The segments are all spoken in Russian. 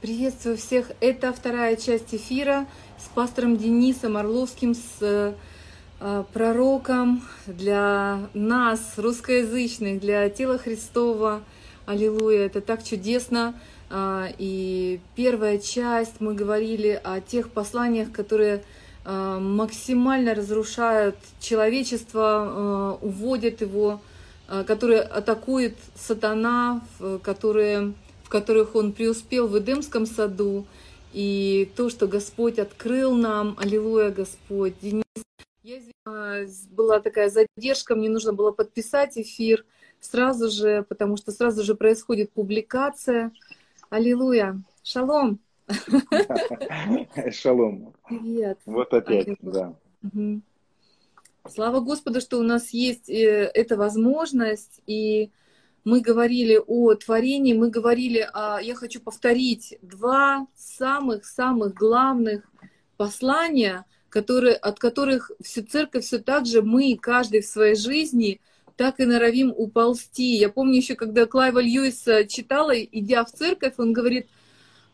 Приветствую всех. Это вторая часть эфира с пастором Денисом Орловским, с э, пророком для нас, русскоязычных, для тела Христова. Аллилуйя, это так чудесно. Э, и первая часть мы говорили о тех посланиях, которые э, максимально разрушают человечество, э, уводят его, э, которые атакует сатана, которые которых он преуспел в Эдемском саду, и то, что Господь открыл нам, аллилуйя, Господь. Денис, я извиняюсь, была такая задержка, мне нужно было подписать эфир сразу же, потому что сразу же происходит публикация. Аллилуйя. Шалом. Шалом. Привет. Вот опять, да. Угу. Слава Господу, что у нас есть э, эта возможность, и мы говорили о творении, мы говорили о, я хочу повторить, два самых-самых главных послания, которые, от которых всю церковь все так же мы, каждый в своей жизни, так и норовим уползти. Я помню еще, когда Клайва Льюиса читала, идя в церковь, он говорит –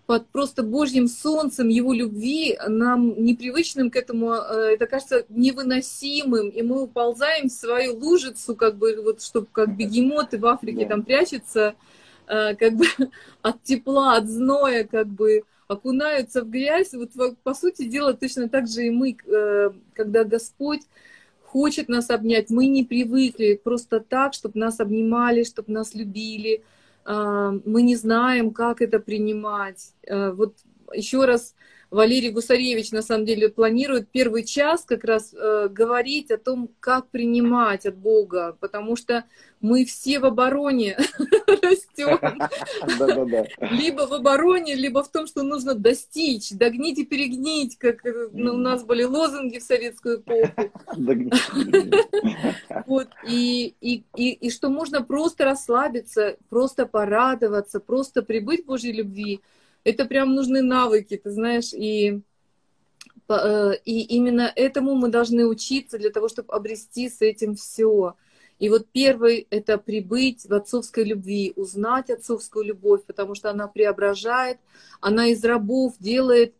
под просто Божьим солнцем Его любви, нам непривычным к этому, э, это кажется невыносимым, и мы уползаем в свою лужицу, как бы, вот, чтобы как бегемоты в Африке да. там прячутся, э, как бы от тепла, от зноя, как бы окунаются в грязь. Вот, по сути дела, точно так же и мы, э, когда Господь хочет нас обнять, мы не привыкли просто так, чтобы нас обнимали, чтобы нас любили, мы не знаем, как это принимать. А, вот еще раз Валерий Гусаревич на самом деле планирует первый час как раз э, говорить о том, как принимать от Бога, потому что мы все в обороне растем. Либо в обороне, либо в том, что нужно достичь, догнить и перегнить, как э, ну, у нас были лозунги в советскую эпоху. Вот, и, и, и, и что можно просто расслабиться, просто порадоваться, просто прибыть в Божьей любви это прям нужны навыки, ты знаешь, и, э, и именно этому мы должны учиться для того, чтобы обрести с этим все. И вот первый — это прибыть в отцовской любви, узнать отцовскую любовь, потому что она преображает, она из рабов делает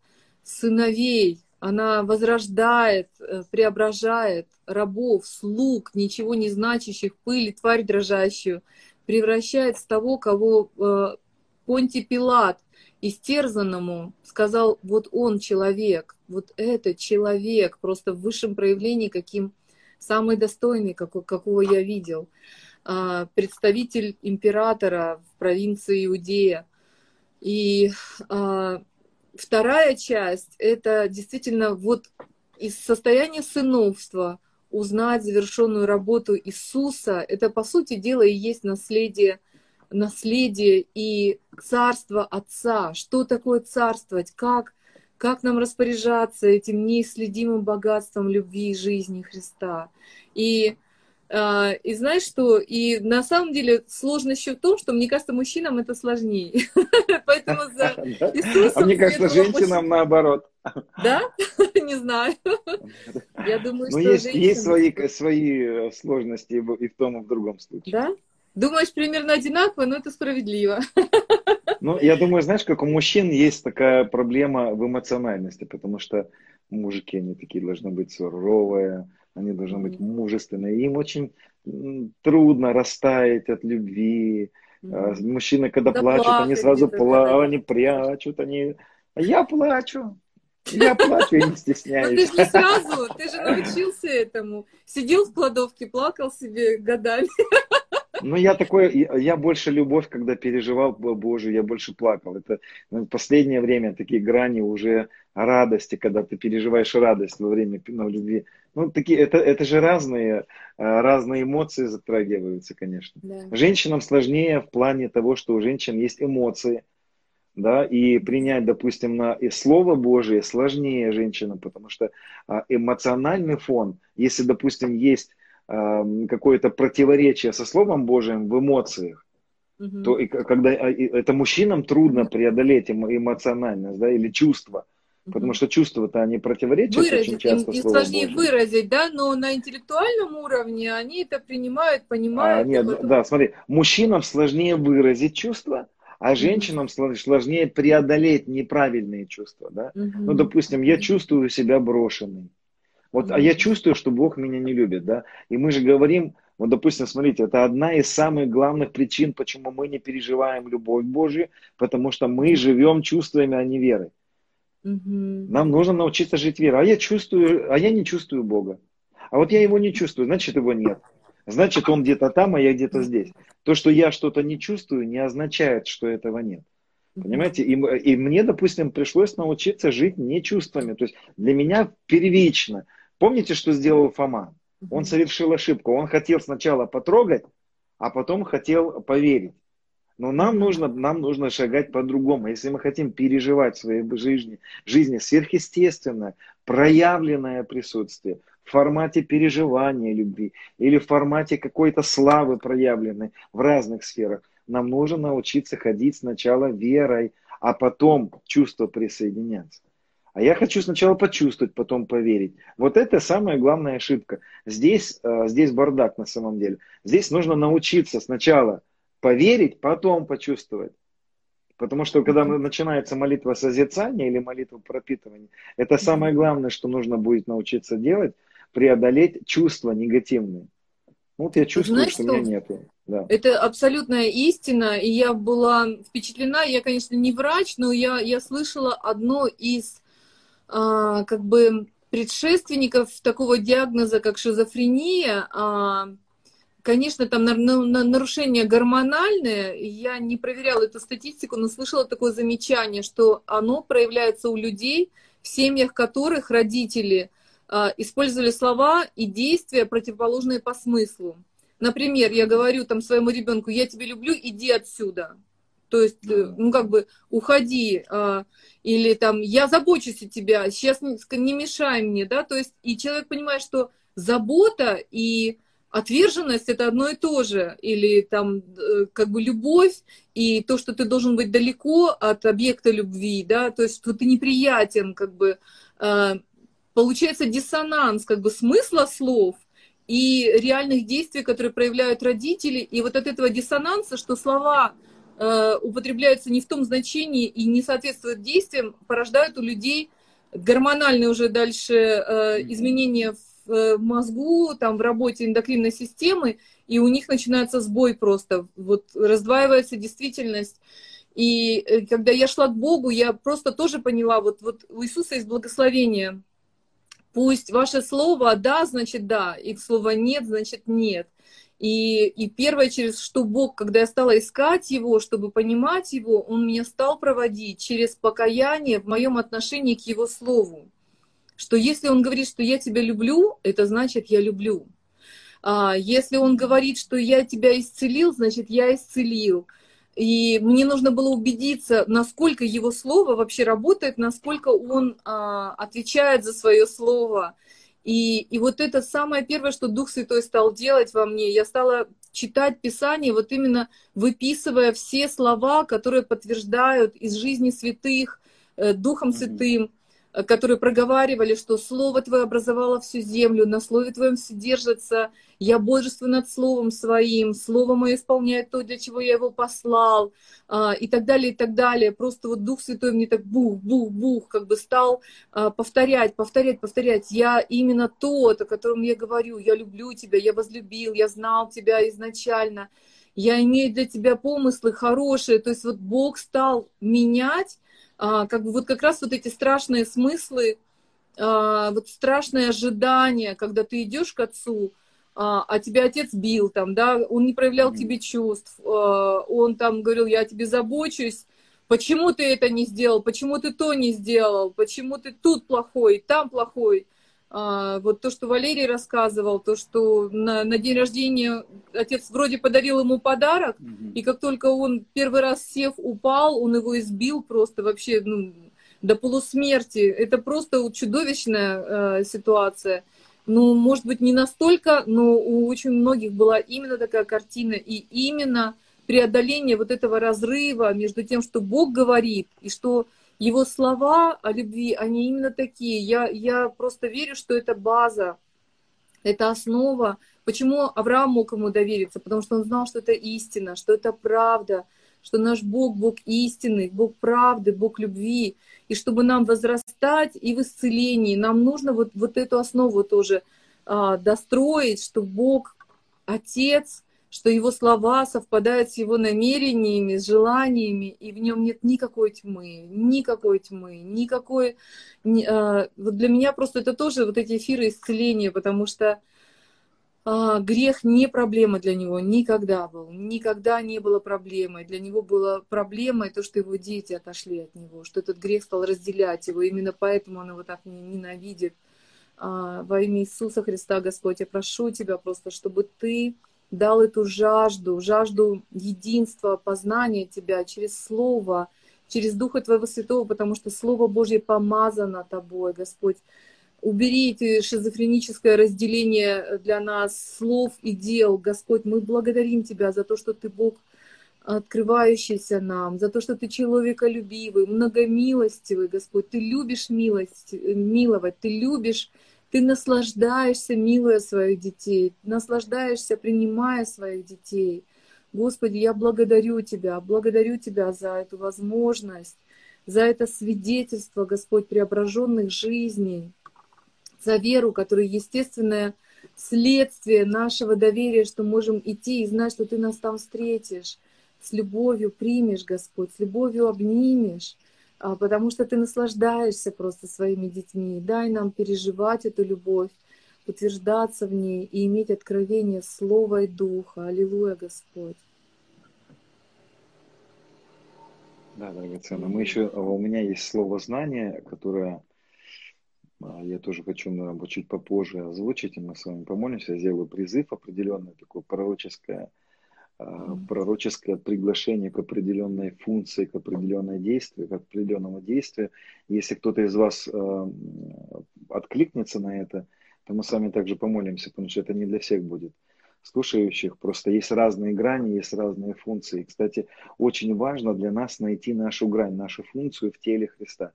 сыновей, она возрождает, э, преображает рабов, слуг, ничего не значащих, пыль, тварь дрожащую, превращает в того, кого э, Понти Пилат истерзанному сказал, вот он человек, вот это человек, просто в высшем проявлении, каким самый достойный, какой, какого я видел, а, представитель императора в провинции Иудея. И а, вторая часть — это действительно вот из состояния сыновства узнать завершенную работу Иисуса, это, по сути дела, и есть наследие наследие и царство Отца. Что такое царствовать? Как, как нам распоряжаться этим неисследимым богатством любви и жизни Христа? И а, и знаешь что? И на самом деле сложность еще в том, что мне кажется, мужчинам это сложнее. Поэтому за Иисусом... А мне кажется, женщинам наоборот. Да? Не знаю. Я думаю, что есть, есть свои, свои сложности и в том, и в другом случае. Да? Думаешь, примерно одинаково, но это справедливо. Ну, я думаю, знаешь, как у мужчин есть такая проблема в эмоциональности, потому что мужики, они такие должны быть суровые, они должны быть мужественные. Им очень трудно растаять от любви. Mm-hmm. Мужчины, когда да плачут, они сразу плачут, они прячут, они... А я плачу. Я плачу и не стесняюсь. Но ты же не сразу, ты же научился этому. Сидел в кладовке, плакал себе годами. Ну, я такой, я больше любовь, когда переживал Божию, я больше плакал. Это ну, последнее время такие грани уже радости, когда ты переживаешь радость во время ну, любви. Ну, такие, это, это же разные, а, разные эмоции затрагиваются, конечно. Да. Женщинам сложнее в плане того, что у женщин есть эмоции, да, и принять, допустим, на и Слово Божие сложнее женщинам, потому что а, эмоциональный фон, если, допустим, есть какое-то противоречие со Словом Божьим в эмоциях, угу. то и, когда а, это мужчинам трудно преодолеть эмоциональность, да, или чувство. Потому что чувства-то они противоречат выразить, очень часто. Им, им сложнее Божьим. выразить, да, но на интеллектуальном уровне они это принимают, понимают. А, нет, потом... да, смотри, мужчинам сложнее выразить чувства, А женщинам сложнее преодолеть неправильные чувства, да? Ну, допустим, я чувствую себя брошенной. Вот, а я чувствую, что Бог меня не любит, да? И мы же говорим, вот, допустим, смотрите, это одна из самых главных причин, почему мы не переживаем любовь Божью, потому что мы живем чувствами, а не верой. Угу. Нам нужно научиться жить верой. А я чувствую, а я не чувствую Бога. А вот я его не чувствую, значит его нет. Значит, он где-то там, а я где-то здесь. То, что я что-то не чувствую, не означает, что этого нет. Понимаете? И, и мне, допустим, пришлось научиться жить не чувствами. То есть для меня первично. Помните, что сделал Фома? Он совершил ошибку. Он хотел сначала потрогать, а потом хотел поверить. Но нам нужно, нам нужно шагать по-другому. Если мы хотим переживать в своей жизни, жизни сверхъестественное, проявленное присутствие, в формате переживания любви или в формате какой-то славы проявленной в разных сферах. Нам нужно научиться ходить сначала верой, а потом чувство присоединяться. А я хочу сначала почувствовать, потом поверить. Вот это самая главная ошибка. Здесь, э, здесь бардак на самом деле. Здесь нужно научиться сначала поверить, потом почувствовать. Потому что когда начинается молитва созерцания или молитва пропитывания, это самое главное, что нужно будет научиться делать, преодолеть чувства негативные. Вот я чувствую, Знаешь, что, что меня нету. Да. Это абсолютная истина, и я была впечатлена. Я, конечно, не врач, но я, я слышала одно из а, как бы предшественников такого диагноза, как шизофрения. А, конечно, там на, на, нарушение гормональное. Я не проверяла эту статистику, но слышала такое замечание, что оно проявляется у людей, в семьях которых родители а, использовали слова и действия, противоположные по смыслу. Например, я говорю там своему ребенку, я тебя люблю, иди отсюда. То есть, э, ну, как бы, уходи, а, или там, я забочусь о тебя, сейчас не, не мешай мне, да, то есть, и человек понимает, что забота и отверженность это одно и то же, или там, э, как бы, любовь и то, что ты должен быть далеко от объекта любви, да, то есть, что ты неприятен, как бы, а, получается диссонанс как бы смысла слов и реальных действий, которые проявляют родители. И вот от этого диссонанса, что слова э, употребляются не в том значении и не соответствуют действиям, порождают у людей гормональные уже дальше э, изменения в э, мозгу, там, в работе эндокринной системы, и у них начинается сбой просто, вот раздваивается действительность. И э, когда я шла к Богу, я просто тоже поняла, вот, вот у Иисуса есть благословение – Пусть ваше слово «да» значит «да», и слово «нет» значит «нет». И, и первое, через что Бог, когда я стала искать Его, чтобы понимать Его, Он меня стал проводить через покаяние в моем отношении к Его Слову. Что если Он говорит, что я тебя люблю, это значит я люблю. А если Он говорит, что я тебя исцелил, значит я исцелил. И мне нужно было убедиться, насколько его слово вообще работает, насколько он а, отвечает за свое слово. И, и вот это самое первое, что Дух Святой стал делать во мне. Я стала читать Писание, вот именно выписывая все слова, которые подтверждают из жизни святых, э, Духом Святым, Э, которые проговаривали, что Слово Твое образовало всю землю, на Слове Твоем все держится, я бодрствую над Словом Своим, Слово Мое исполняет то, для чего я его послал, а, и так далее, и так далее. Просто вот Дух Святой мне так бух-бух-бух, как бы стал а, повторять, повторять, повторять. Я именно тот, о котором я говорю, я люблю Тебя, я возлюбил, я знал Тебя изначально, я имею для Тебя помыслы хорошие. То есть вот Бог стал менять как бы вот как раз вот эти страшные смыслы, а, вот страшное ожидание, когда ты идешь к отцу, а, а тебя отец бил там, да, он не проявлял mm-hmm. тебе чувств, а, он там говорил, я о тебе забочусь, почему ты это не сделал, почему ты то не сделал, почему ты тут плохой, там плохой. А, вот то, что Валерий рассказывал, то, что на, на день рождения отец вроде подарил ему подарок, mm-hmm. и как только он первый раз сев упал, он его избил просто вообще ну, до полусмерти. Это просто чудовищная э, ситуация. Ну, может быть, не настолько, но у очень многих была именно такая картина, и именно преодоление вот этого разрыва между тем, что Бог говорит, и что его слова о любви, они именно такие. Я, я просто верю, что это база, это основа. Почему Авраам мог ему довериться? Потому что он знал, что это истина, что это правда, что наш Бог, Бог истины, Бог правды, Бог любви. И чтобы нам возрастать и в исцелении, нам нужно вот, вот эту основу тоже а, достроить, что Бог Отец, что Его слова совпадают с Его намерениями, с желаниями, и в нем нет никакой тьмы, никакой тьмы, никакой... А, вот для меня просто это тоже вот эти эфиры исцеления, потому что а, грех не проблема для него никогда был, никогда не было проблемой. Для него была проблемой то, что его дети отошли от него, что этот грех стал разделять его. Именно поэтому он его так ненавидит. А, во имя Иисуса Христа, Господь, я прошу Тебя просто, чтобы Ты дал эту жажду, жажду единства, познания Тебя через Слово, через Духа Твоего Святого, потому что Слово Божье помазано Тобой, Господь. Убери эти шизофреническое разделение для нас слов и дел. Господь, мы благодарим Тебя за то, что Ты Бог, открывающийся нам, за то, что Ты человеколюбивый, многомилостивый, Господь. Ты любишь милость, миловать, Ты любишь ты наслаждаешься, милуя своих детей, наслаждаешься, принимая своих детей. Господи, я благодарю Тебя, благодарю Тебя за эту возможность, за это свидетельство, Господь, преображенных жизней, за веру, которая естественное следствие нашего доверия, что можем идти и знать, что Ты нас там встретишь, с любовью примешь, Господь, с любовью обнимешь, потому что ты наслаждаешься просто своими детьми. Дай нам переживать эту любовь, утверждаться в ней и иметь откровение Слова и Духа. Аллилуйя, Господь. Да, драгоценно. Мы еще, а, у меня есть слово знание, которое а, я тоже хочу, наверное, чуть попозже озвучить, и мы с вами помолимся. Я сделаю призыв определенное, такое пророческое пророческое приглашение к определенной функции, к определенной действию, к определенному действию. Если кто-то из вас э, откликнется на это, то мы с вами также помолимся, потому что это не для всех будет слушающих. Просто есть разные грани, есть разные функции. Кстати, очень важно для нас найти нашу грань, нашу функцию в теле Христа.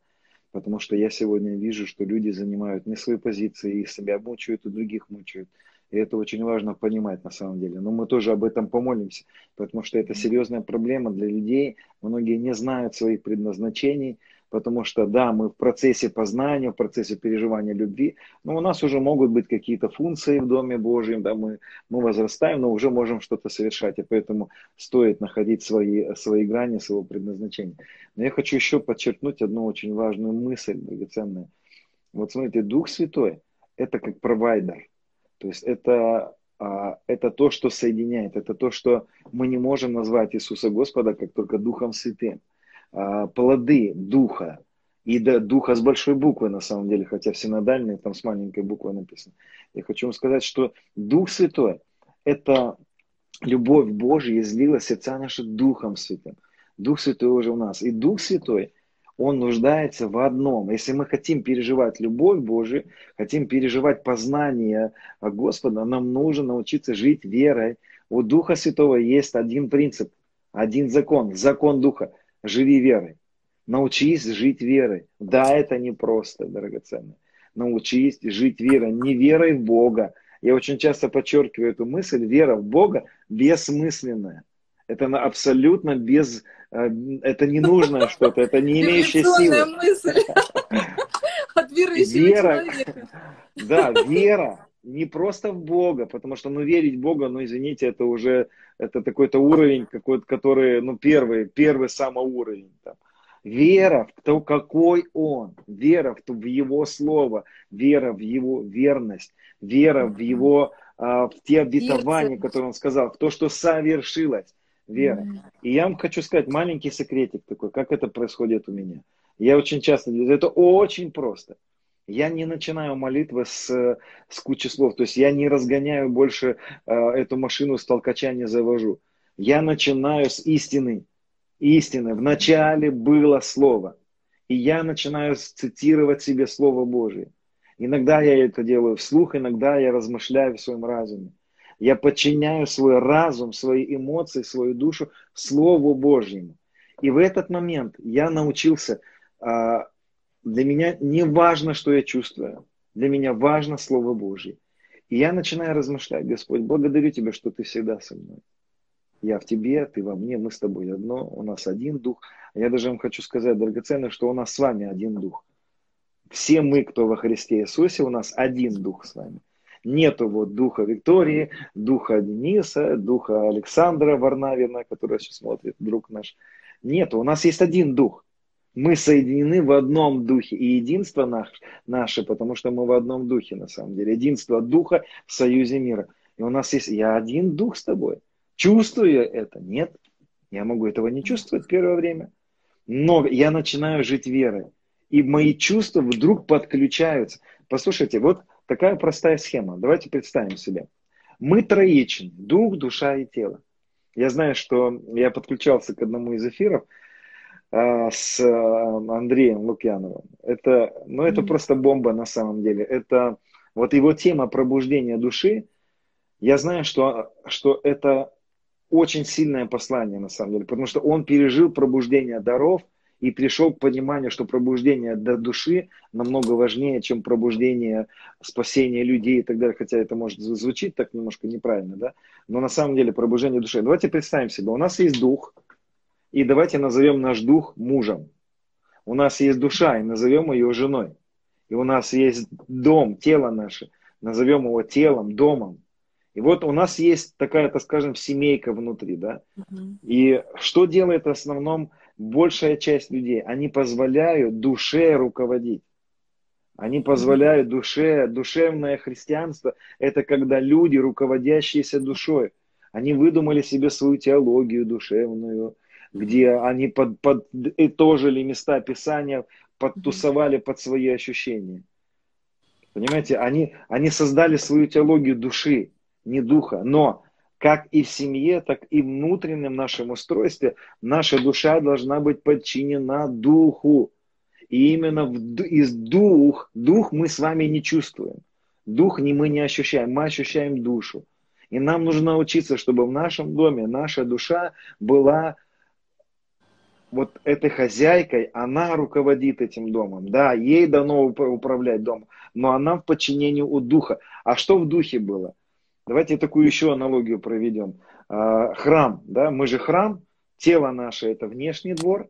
Потому что я сегодня вижу, что люди занимают не свои позиции, и себя мучают, и других мучают. И это очень важно понимать на самом деле. Но мы тоже об этом помолимся, потому что это серьезная проблема для людей. Многие не знают своих предназначений, потому что, да, мы в процессе познания, в процессе переживания любви, но у нас уже могут быть какие-то функции в Доме Божьем, да, мы, мы возрастаем, но уже можем что-то совершать, и поэтому стоит находить свои, свои грани, своего предназначения. Но я хочу еще подчеркнуть одну очень важную мысль, драгоценную. Вот смотрите, Дух Святой – это как провайдер, то есть это, а, это то, что соединяет, это то, что мы не можем назвать Иисуса Господа как только Духом Святым. А, плоды Духа, и да, Духа с большой буквы на самом деле, хотя в синодальной там с маленькой буквой написано. Я хочу вам сказать, что Дух Святой – это любовь Божья излила сердца наши Духом Святым. Дух Святой уже у нас. И Дух Святой – он нуждается в одном. Если мы хотим переживать любовь Божию, хотим переживать познание Господа, нам нужно научиться жить верой. У Духа Святого есть один принцип, один закон, закон Духа. Живи верой. Научись жить верой. Да, это непросто, драгоценный. Научись жить верой. Не верой в Бога. Я очень часто подчеркиваю эту мысль. Вера в Бога бессмысленная. Это абсолютно без... Э, это не нужное что-то, это не имеющее силы. мысль от верующего вера, человека. Да, вера не просто в Бога, потому что, ну, верить в Бога, ну, извините, это уже, это такой-то уровень, какой-то, который, ну, первый, первый самый уровень. Там. Вера в то, какой Он, вера в, то, в Его Слово, вера в Его верность, вера в Его, а, в те обетования, которые Он сказал, в то, что совершилось вера. И я вам хочу сказать маленький секретик такой, как это происходит у меня. Я очень часто, это очень просто. Я не начинаю молитвы с, с кучи слов, то есть я не разгоняю больше э, эту машину с толкача не завожу. Я начинаю с истины. Истины. Вначале было слово. И я начинаю цитировать себе Слово Божие. Иногда я это делаю вслух, иногда я размышляю в своем разуме. Я подчиняю свой разум, свои эмоции, свою душу Слову Божьему. И в этот момент я научился, а, для меня не важно, что я чувствую, для меня важно Слово Божье. И я начинаю размышлять, Господь, благодарю Тебя, что Ты всегда со мной. Я в тебе, ты во мне, мы с тобой одно, у нас один дух. Я даже вам хочу сказать, драгоценно, что у нас с вами один дух. Все мы, кто во Христе Иисусе, у нас один дух с вами. Нету вот духа Виктории, духа Дениса, духа Александра Варнавина, который сейчас смотрит, друг наш. Нету, у нас есть один дух. Мы соединены в одном духе. И единство наш, наше, потому что мы в одном духе на самом деле. Единство духа в союзе мира. И у нас есть, я один дух с тобой. Чувствую это? Нет. Я могу этого не чувствовать первое время. Но я начинаю жить верой. И мои чувства вдруг подключаются. Послушайте, вот такая простая схема. Давайте представим себе. Мы троичны. Дух, душа и тело. Я знаю, что я подключался к одному из эфиров – а, с а, Андреем Лукьяновым. Это, ну, это mm-hmm. просто бомба на самом деле. Это вот его тема пробуждения души. Я знаю, что, что это очень сильное послание на самом деле, потому что он пережил пробуждение даров и пришел к пониманию, что пробуждение до души намного важнее, чем пробуждение спасения людей и так далее. Хотя это может звучить так немножко неправильно, да? Но на самом деле пробуждение души. Давайте представим себе, у нас есть дух, и давайте назовем наш дух мужем. У нас есть душа, и назовем ее женой. И у нас есть дом, тело наше, назовем его телом, домом. И вот у нас есть такая, так скажем, семейка внутри, да. И что делает в основном большая часть людей? Они позволяют душе руководить. Они позволяют душе, душевное христианство, это когда люди, руководящиеся душой, они выдумали себе свою теологию душевную, где они под, подытожили места Писания, подтусовали под свои ощущения. Понимаете, они, они создали свою теологию души, не духа. Но как и в семье, так и внутреннем нашем устройстве, наша душа должна быть подчинена духу. И именно в, из дух, дух мы с вами не чувствуем. Дух не мы не ощущаем, мы ощущаем душу. И нам нужно научиться, чтобы в нашем доме наша душа была вот этой хозяйкой, она руководит этим домом. Да, ей дано управлять домом, но она в подчинении у духа. А что в духе было? Давайте такую еще аналогию проведем. А, храм, да, мы же храм, тело наше это внешний двор.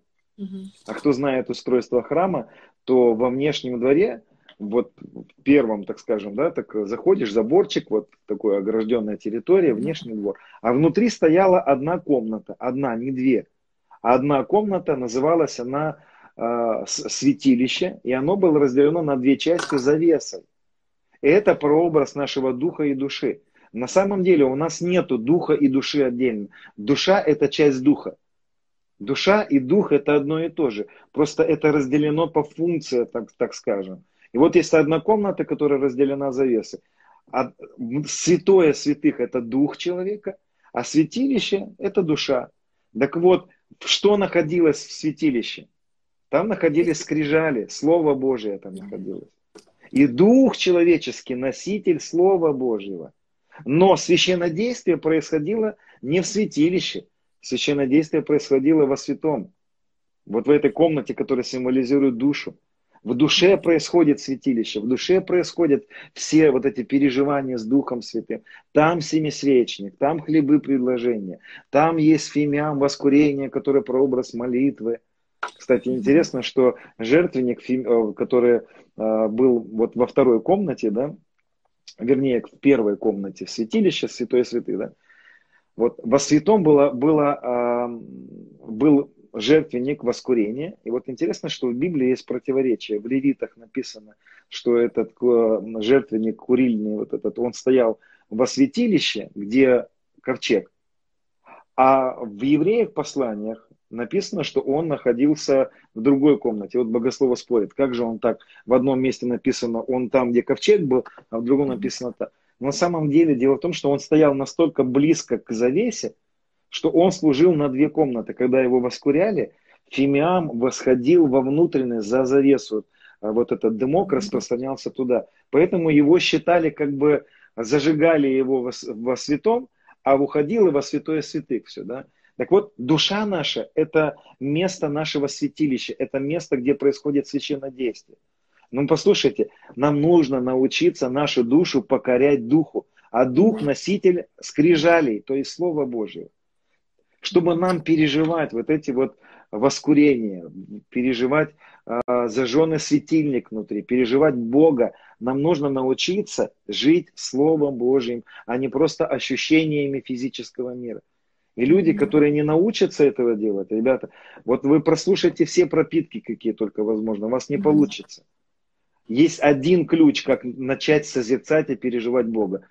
А кто знает устройство храма, то во внешнем дворе, вот в первом, так скажем, да, так заходишь, заборчик, вот такая огражденная территория, внешний двор. А внутри стояла одна комната, одна, не две. Одна комната называлась она э, святилище, и оно было разделено на две части завесой. И это прообраз нашего духа и души. На самом деле у нас нету духа и души отдельно. Душа это часть духа. Душа и дух это одно и то же. Просто это разделено по функции, так, так скажем. И вот есть одна комната, которая разделена завесой. А святое святых это дух человека, а святилище это душа. Так вот, что находилось в святилище? Там находились скрижали, Слово Божие там находилось. И Дух человеческий, носитель Слова Божьего. Но священнодействие происходило не в святилище. Священнодействие происходило во святом. Вот в этой комнате, которая символизирует душу. В душе происходит святилище, в душе происходят все вот эти переживания с Духом Святым. Там семисвечник, там хлебы предложения, там есть фимиам воскурение, которое прообраз молитвы. Кстати, интересно, что жертвенник, э, который э, был вот во второй комнате, да, вернее, в первой комнате святилище Святой Святый, да, вот во святом было, было, а, был жертвенник воскурения. И вот интересно, что в Библии есть противоречие. В Левитах написано, что этот э, жертвенник курильный, вот этот, он стоял во святилище, где ковчег. А в евреях посланиях написано, что он находился в другой комнате. Вот богослово спорит, как же он так, в одном месте написано, он там, где ковчег был, а в другом написано так. на самом деле дело в том, что он стоял настолько близко к завесе, что он служил на две комнаты. Когда его воскуряли, Фимиам восходил во внутренность за завесу. А вот этот дымок распространялся туда. Поэтому его считали как бы, зажигали его во, во святом, а уходило во святое святых все, да. Так вот, душа наша – это место нашего святилища, это место, где происходит священное действие. Ну, послушайте, нам нужно научиться нашу душу покорять духу, а дух – носитель скрижалей, то есть Слова Божьего. чтобы нам переживать вот эти вот воскурения, переживать э, зажженный светильник внутри, переживать Бога, нам нужно научиться жить Словом Божьим, а не просто ощущениями физического мира. И люди, которые не научатся этого делать, ребята, вот вы прослушайте все пропитки, какие только возможно, у вас не получится. Есть один ключ, как начать созерцать и переживать Бога.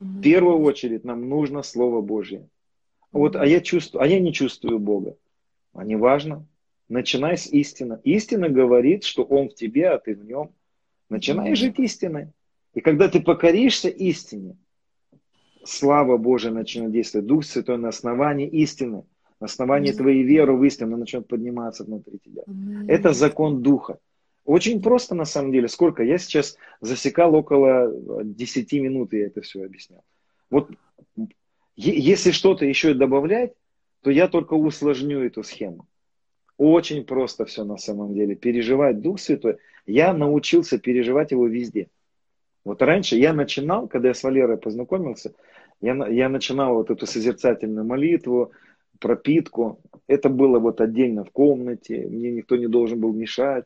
В первую очередь нам нужно Слово Божье. Вот, а я чувствую, а я не чувствую Бога. А не важно. Начинай с истины. Истина говорит, что Он в тебе, а ты в нем. Начинай жить истиной. И когда ты покоришься истине, слава Божия начнет действовать. Дух Святой на основании истины, на основании твоей веры в истину начнет подниматься внутри тебя. Это закон Духа. Очень просто на самом деле. Сколько? Я сейчас засекал около 10 минут, я это все объяснял. Вот если что-то еще добавлять, то я только усложню эту схему. Очень просто все на самом деле. Переживать Дух Святой. Я научился переживать его везде. Вот раньше я начинал, когда я с Валерой познакомился, я, я начинал вот эту созерцательную молитву, пропитку. Это было вот отдельно в комнате, мне никто не должен был мешать.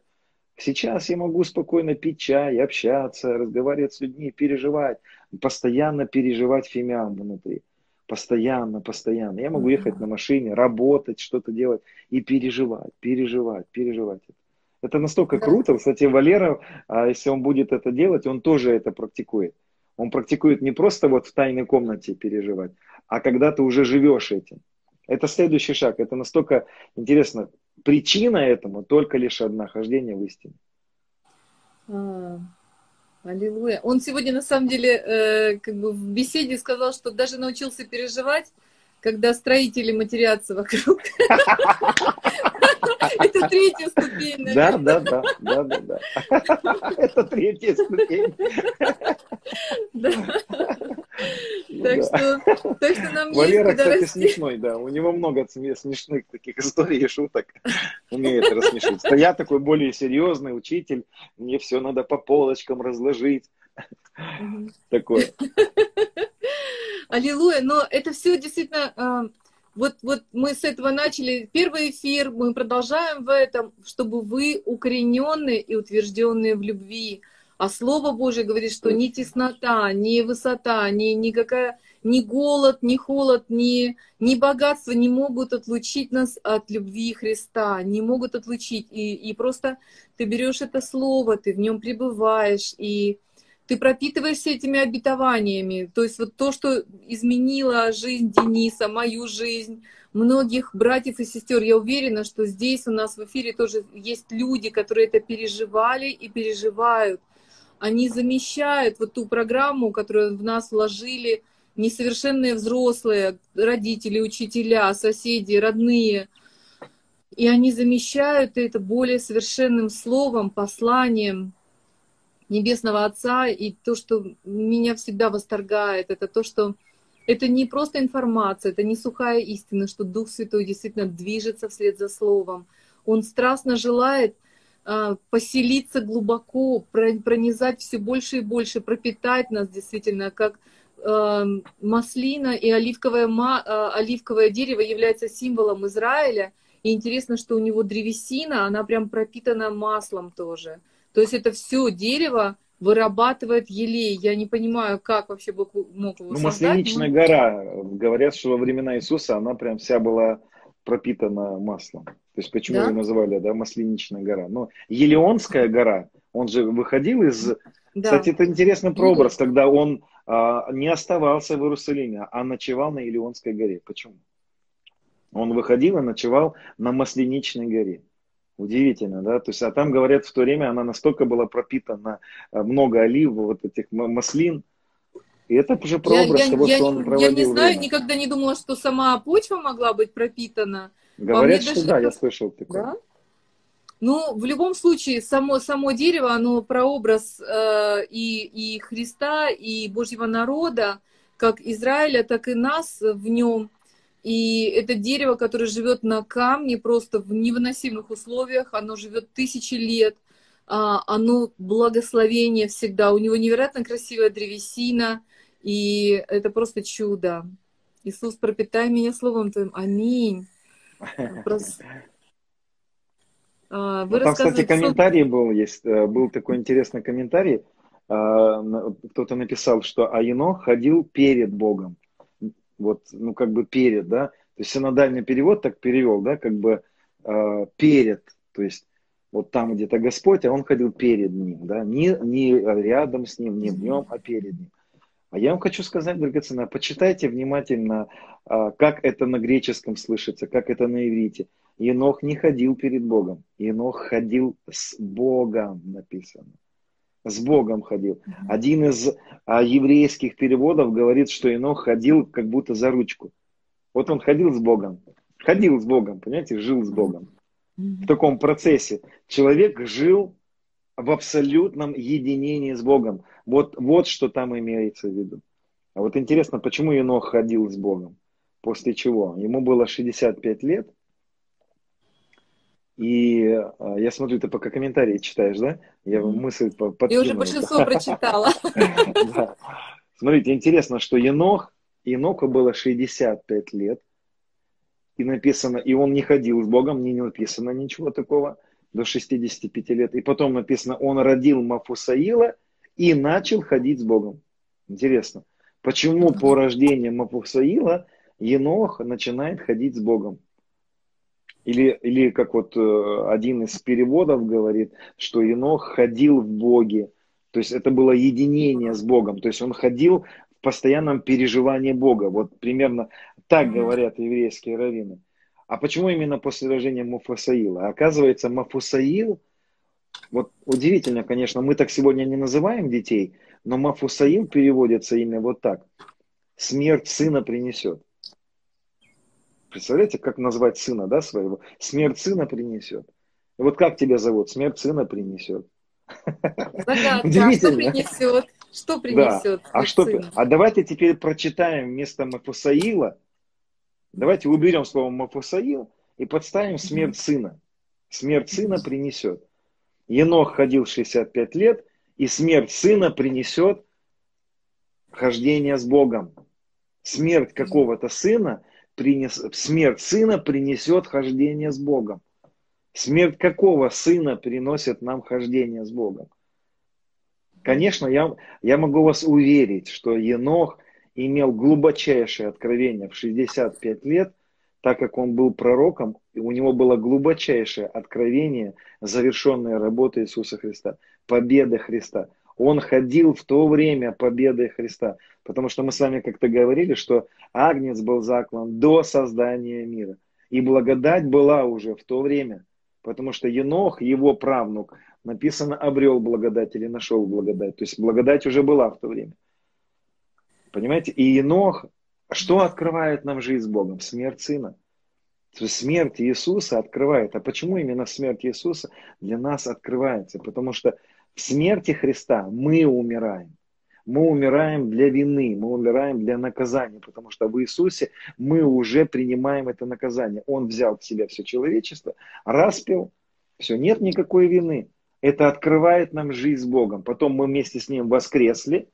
Сейчас я могу спокойно пить чай, общаться, разговаривать с людьми, переживать, постоянно переживать фимиам внутри. Постоянно, постоянно. Я могу ехать на машине, работать, что-то делать и переживать, переживать, переживать. Это настолько круто. Кстати, Валера, а если он будет это делать, он тоже это практикует. Он практикует не просто вот в тайной комнате переживать, а когда ты уже живешь этим. Это следующий шаг. Это настолько интересно. Причина этому только лишь одна – хождение в истине. А, аллилуйя. Он сегодня на самом деле э, как бы в беседе сказал, что даже научился переживать, когда строители матерятся вокруг. Это третья ступень. Да, да, да, да, да, да. Это третья ступень. Так что, так что нам Валера, кстати, смешной, да. У него много смешных таких историй и шуток. Умеет рассмешить. Я такой более серьезный учитель. Мне все надо по полочкам разложить. Такое. Аллилуйя. Но это все действительно а, вот, вот мы с этого начали первый эфир, мы продолжаем в этом, чтобы вы укорененные и утвержденные в любви. А Слово Божье говорит, что ни теснота, ни высота, ни никакая, ни голод, ни холод, ни, ни богатство не могут отлучить нас от любви Христа, не могут отлучить. И, и просто ты берешь это слово, ты в нем пребываешь, и ты пропитываешься этими обетованиями. То есть вот то, что изменило жизнь Дениса, мою жизнь, многих братьев и сестер. Я уверена, что здесь у нас в эфире тоже есть люди, которые это переживали и переживают. Они замещают вот ту программу, которую в нас вложили несовершенные взрослые, родители, учителя, соседи, родные. И они замещают это более совершенным словом, посланием, Небесного Отца, и то, что меня всегда восторгает, это то, что это не просто информация, это не сухая истина, что Дух Святой действительно движется вслед за Словом. Он страстно желает а, поселиться глубоко, пронизать все больше и больше, пропитать нас действительно, как а, маслина и оливковое, а, оливковое дерево является символом Израиля. И интересно, что у него древесина, она прям пропитана маслом тоже. То есть это все дерево вырабатывает елей. Я не понимаю, как вообще Бог мог его ну, создать. Масленичная но... гора, говорят, что во времена Иисуса она прям вся была пропитана маслом. То есть почему да? ее называли, да, Масленичная гора. Но Елеонская гора, он же выходил из... Да. Кстати, это интересный прообраз, когда он а, не оставался в Иерусалиме, а ночевал на Елеонской горе. Почему? Он выходил и ночевал на Масленичной горе. Удивительно, да? То есть, а там, говорят, в то время она настолько была пропитана, э, много олив, вот этих маслин, и это уже прообраз я, того, я, что он проводил Я не знаю, время. никогда не думала, что сама почва могла быть пропитана. Говорят, что даже... да, я слышал такое. Да? Ну, в любом случае, само, само дерево, оно прообраз э, и, и Христа, и Божьего народа, как Израиля, так и нас в нем. И это дерево, которое живет на камне просто в невыносимых условиях, оно живет тысячи лет, а, оно благословение всегда, у него невероятно красивая древесина, и это просто чудо. Иисус, пропитай меня словом Твоим. Аминь. Просто... А, вы ну, там, кстати, комментарий был, есть, э, был такой интересный комментарий. А, кто-то написал, что Аино ходил перед Богом. Вот, ну, как бы перед, да. То есть синодальный перевод так перевел, да, как бы а, перед. То есть вот там где-то Господь, а он ходил перед ним, да, не, не рядом с ним, не в нем, а перед ним. А я вам хочу сказать, драгоценная, почитайте внимательно, а, как это на греческом слышится, как это на иврите. Енох не ходил перед Богом. Енох ходил с Богом, написано. С Богом ходил. Один из а, еврейских переводов говорит, что Енох ходил как будто за ручку. Вот он ходил с Богом. Ходил с Богом, понимаете, жил с Богом. В таком процессе. Человек жил в абсолютном единении с Богом. Вот, вот что там имеется в виду. А вот интересно, почему Енох ходил с Богом? После чего? Ему было 65 лет. И а, я смотрю, ты пока комментарии читаешь, да? Я мысль подкинул. Я уже большинство прочитала. Смотрите, интересно, что Енох, Еноку было 65 лет. И написано, и он не ходил с Богом, не написано ничего такого до 65 лет. И потом написано, он родил Мафусаила и начал ходить с Богом. Интересно, почему по рождению Мафусаила Енох начинает ходить с Богом? Или, или как вот э, один из переводов говорит, что Енох ходил в Боге. То есть это было единение с Богом. То есть он ходил в постоянном переживании Бога. Вот примерно так говорят еврейские раввины. А почему именно после рождения Мафусаила? Оказывается, Мафусаил, вот удивительно, конечно, мы так сегодня не называем детей, но Мафусаил переводится имя вот так. Смерть сына принесет. Представляете, как назвать сына, да, своего? Смерть сына принесет. И вот как тебя зовут? Смерть сына принесет. Загадка. Что принесет? Что принесет? Да. А, что, а давайте теперь прочитаем вместо Мафусаила Давайте уберем слово Мафусаил и подставим смерть сына. Смерть сына принесет. Енох ходил 65 лет, и смерть сына принесет хождение с Богом. Смерть какого-то сына, принес, смерть сына принесет хождение с Богом. Смерть какого сына приносит нам хождение с Богом? Конечно, я, я могу вас уверить, что Енох имел глубочайшее откровение в 65 лет, так как он был пророком, и у него было глубочайшее откровение завершенной работы Иисуса Христа, победы Христа. Он ходил в то время победы Христа, потому что мы с вами как-то говорили, что Агнец был заклан до создания мира. И благодать была уже в то время, потому что Енох, его правнук, написано, обрел благодать или нашел благодать. То есть благодать уже была в то время. Понимаете? И Енох, что открывает нам жизнь с Богом? Смерть Сына. То есть смерть Иисуса открывает. А почему именно смерть Иисуса для нас открывается? Потому что в смерти Христа мы умираем. Мы умираем для вины, мы умираем для наказания, потому что в Иисусе мы уже принимаем это наказание. Он взял в себя все человечество, распил, все, нет никакой вины. Это открывает нам жизнь с Богом. Потом мы вместе с Ним воскресли,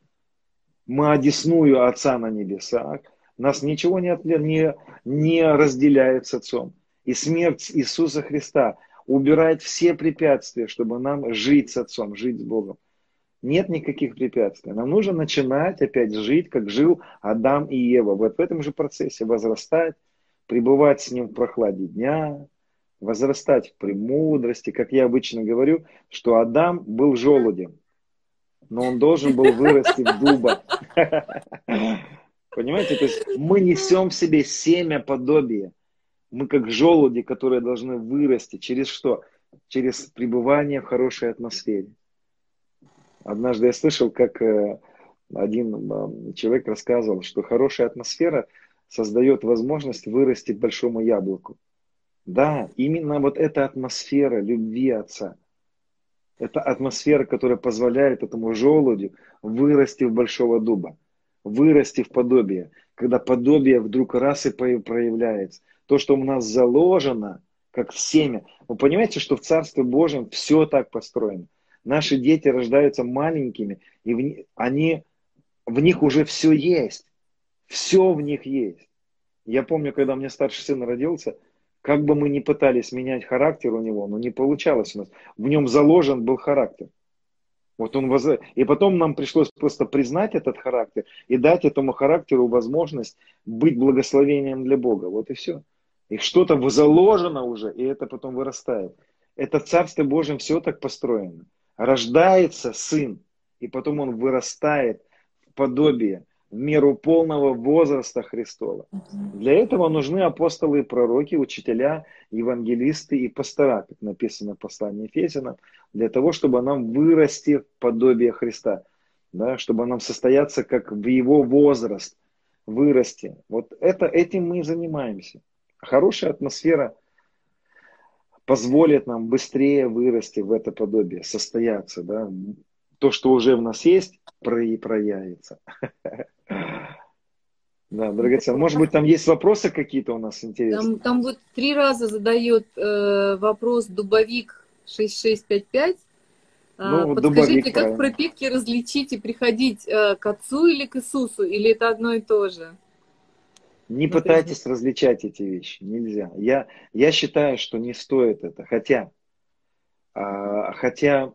мы одесную Отца на небесах, нас ничего не, не, не разделяет с Отцом. И смерть Иисуса Христа убирает все препятствия, чтобы нам жить с Отцом, жить с Богом. Нет никаких препятствий. Нам нужно начинать опять жить, как жил Адам и Ева. Вот в этом же процессе возрастать, пребывать с Ним в прохладе дня, возрастать в премудрости. Как я обычно говорю, что Адам был желудем но он должен был вырасти в дуба. Понимаете, то есть мы несем в себе семя подобия. Мы как желуди, которые должны вырасти. Через что? Через пребывание в хорошей атмосфере. Однажды я слышал, как э, один человек рассказывал, что хорошая атмосфера создает возможность вырасти большому яблоку. Да, именно вот эта атмосфера любви Отца – это атмосфера, которая позволяет этому желуди вырасти в большого дуба, вырасти в подобие. Когда подобие вдруг раз и проявляется. То, что у нас заложено, как семя. Вы понимаете, что в Царстве Божьем все так построено. Наши дети рождаются маленькими, и в, они, в них уже все есть. Все в них есть. Я помню, когда мне старший сын родился, как бы мы ни пытались менять характер у него, но не получалось у нас. В нем заложен был характер. Вот он воз... И потом нам пришлось просто признать этот характер и дать этому характеру возможность быть благословением для Бога. Вот и все. И что-то заложено уже, и это потом вырастает. Это в Царстве Божьем все так построено. Рождается сын, и потом он вырастает в подобие в меру полного возраста Христова. Для этого нужны апостолы и пророки, учителя, евангелисты и пастора, как написано в послании Ефесянам, для того, чтобы нам вырасти в подобие Христа, да, чтобы нам состояться как в его возраст, вырасти. Вот это, этим мы и занимаемся. Хорошая атмосфера позволит нам быстрее вырасти в это подобие, состояться, да, то, что уже в нас есть, проявится. Да, драгоценно. Может быть, там есть вопросы какие-то у нас интересные? Там, там вот три раза задает э, вопрос дубовик 6655. А, ну, Подскажите, дубовик, как правильно. в пропитке различить и приходить э, к отцу или к Иисусу? Или это одно и то же? Не вот пытайтесь это... различать эти вещи, нельзя. Я, я считаю, что не стоит это. Хотя, а, хотя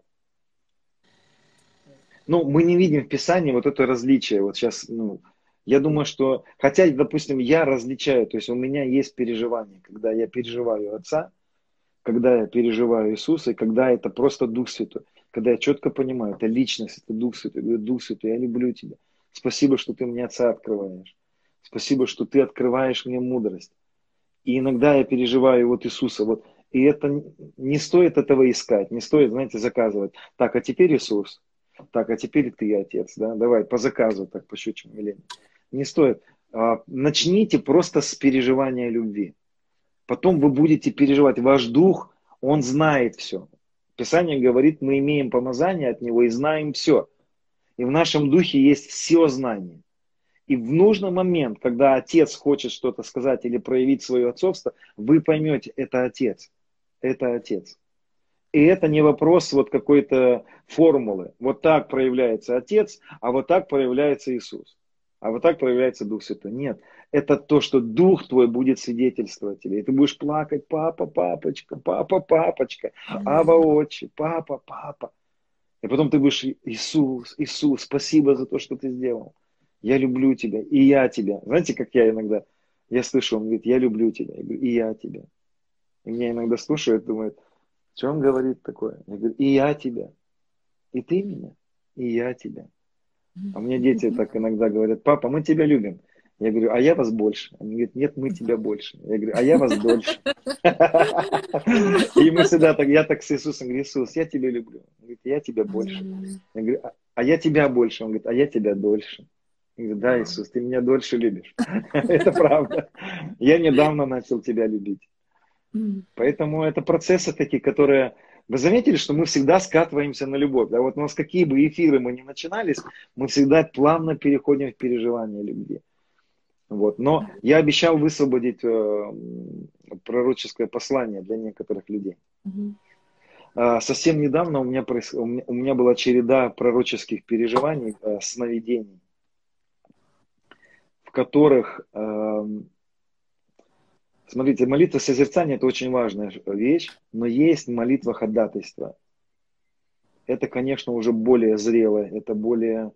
ну, мы не видим в Писании вот это различие. Вот сейчас, ну, я думаю, что, хотя, допустим, я различаю, то есть у меня есть переживание, когда я переживаю Отца, когда я переживаю Иисуса, и когда это просто Дух Святой, когда я четко понимаю, это личность, это Дух Святой, я говорю, Дух Святой, я люблю тебя. Спасибо, что ты мне Отца открываешь. Спасибо, что ты открываешь мне мудрость. И иногда я переживаю вот Иисуса, вот, и это не стоит этого искать, не стоит, знаете, заказывать. Так, а теперь Иисус, так, а теперь ты, отец, да, давай по заказу, так, по щучьему велению. Не стоит. А, начните просто с переживания любви. Потом вы будете переживать. Ваш дух, он знает все. Писание говорит, мы имеем помазание от него и знаем все. И в нашем духе есть все знание. И в нужный момент, когда отец хочет что-то сказать или проявить свое отцовство, вы поймете, это отец. Это отец. И это не вопрос вот какой-то формулы. Вот так проявляется Отец, а вот так проявляется Иисус. А вот так проявляется Дух Святой. Нет, это то, что Дух твой будет свидетельствовать тебе. И ты будешь плакать, папа, папочка, папа, папочка, Ава, отче, папа, папа. И потом ты будешь, Иисус, Иисус, спасибо за то, что ты сделал. Я люблю тебя, и я тебя. Знаете, как я иногда, я слышу, он говорит, я люблю тебя. Я говорю, и я тебя. И меня иногда слушают, думают, что он говорит такое? Я говорю, и я тебя. И ты меня, и я тебя. А мне дети так иногда говорят, папа, мы тебя любим. Я говорю, а я вас больше. Они говорят, нет, мы тебя больше. Я говорю, а я вас дольше. И мы всегда так, я так с Иисусом говорю, Иисус, я тебя люблю. Он говорит, я тебя больше. Я говорю, а я тебя больше. Он говорит, а я тебя дольше. Да, Иисус, ты меня дольше любишь. Это правда. Я недавно начал тебя любить. Поэтому это процессы такие, которые... Вы заметили, что мы всегда скатываемся на любовь. Да? Вот у нас какие бы эфиры мы ни начинались, мы всегда плавно переходим в переживание любви. Вот. Но я обещал высвободить э, пророческое послание для некоторых людей. mm совсем недавно у меня, проис... у, меня, у меня была череда пророческих переживаний, э, сновидений, в которых э, Смотрите, молитва созерцания – это очень важная вещь, но есть молитва ходатайства. Это, конечно, уже более зрелое, это более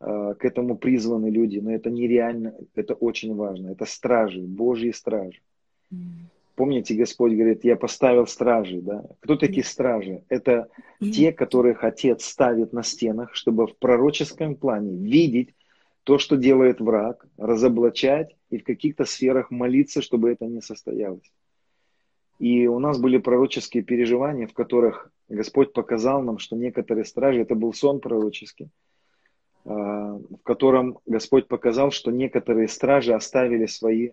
э, к этому призваны люди, но это нереально, это очень важно. Это стражи, Божьи стражи. Mm. Помните, Господь говорит, я поставил стражи, да? Кто такие стражи? Это mm. те, которых Отец ставит на стенах, чтобы в пророческом плане видеть то, что делает враг, разоблачать и в каких-то сферах молиться, чтобы это не состоялось. И у нас были пророческие переживания, в которых Господь показал нам, что некоторые стражи, это был сон пророческий, а, в котором Господь показал, что некоторые стражи оставили свои...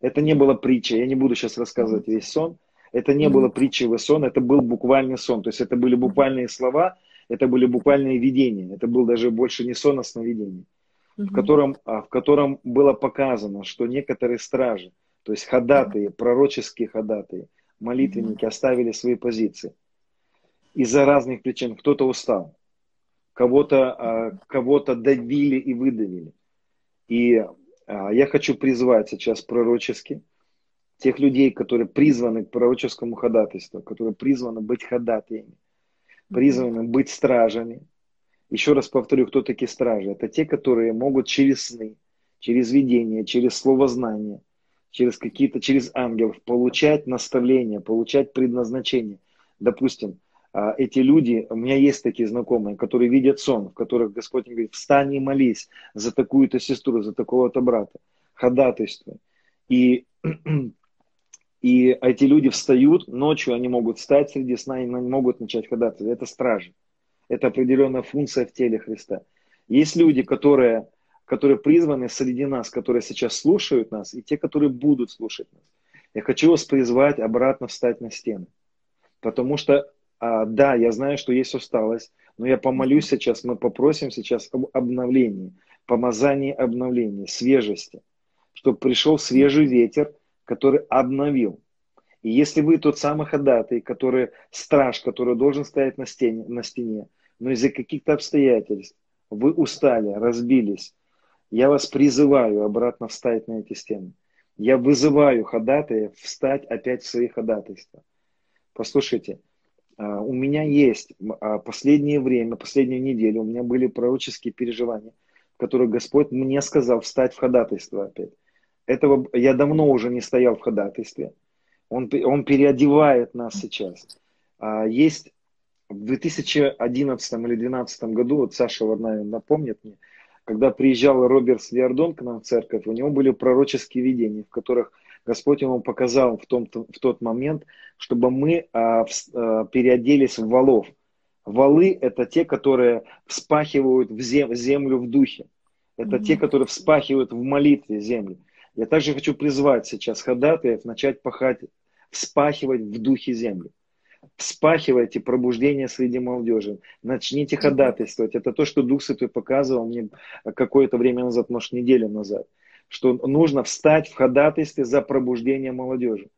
Это не было притча, я не буду сейчас рассказывать весь сон, это не было притчевый сон, это был буквальный сон, то есть это были буквальные слова, это были буквальные видения, это был даже больше не сон, а сновидение в, котором, а, в котором было показано, что некоторые стражи, то есть ходатые, пророческие ходатые, молитвенники оставили свои позиции. Из-за разных причин. Кто-то устал, кого-то а, кого давили и выдавили. И А, я хочу призвать сейчас пророчески тех людей, которые призваны к пророческому ходатайству, которые призваны быть ходатаями, призваны быть стражами. Еще раз повторю, кто такие стражи? Это те, которые могут через сны, через видение, через слово знания, через какие-то, через ангелов получать наставления, получать предназначение. Допустим, а, эти люди, у меня есть такие знакомые, которые видят сон, в которых Господь говорит, встань и молись за такую-то сестру, за такого-то брата, ходатайствуй. И, и эти люди встают, ночью они могут встать среди сна и могут начать ходатайствовать. Это стражи. Это определенная функция в теле Христа. Есть люди, которые, которые призваны среди нас, которые сейчас слушают нас, и те, которые будут слушать нас. Я хочу вас призвать обратно встать на стены. Потому что а, да, я знаю, что есть усталость, но я помолюсь сейчас, мы попросим сейчас об обновлении, помазании обновления, свежести, чтобы пришел свежий ветер, который обновил. И если вы тот самый ходатай, который страж, который должен стоять на стене, на стене но из-за каких-то обстоятельств вы устали, разбились, я вас призываю обратно встать на эти стены. Я вызываю ходатая встать опять в свои ходатайства. Послушайте, а, у меня есть а, последнее время, последнюю неделю, у меня были пророческие переживания, в которых Господь мне сказал встать в ходатайство опять. Этого я давно уже не стоял в ходатайстве. Он, он переодевает нас сейчас. А, есть в 2011 или 2012 году, вот Саша, вот, напомнит мне, когда приезжал Роберт Свиардон к нам в церковь, у него были пророческие видения, в которых Господь ему показал в, том, в тот момент, чтобы мы а, в, а, переоделись в валов. Валы – это те, которые вспахивают в зем, землю в духе. Это mm-hmm. те, которые вспахивают в молитве землю. Я также хочу призвать сейчас ходатаев начать пахать, вспахивать в духе землю. Вспахивайте пробуждение среди молодежи. Начните ходатайствовать. Это то, что Дух Святой показывал мне какое-то время назад, может, неделю назад что нужно встать в ходатайстве за пробуждение молодежи.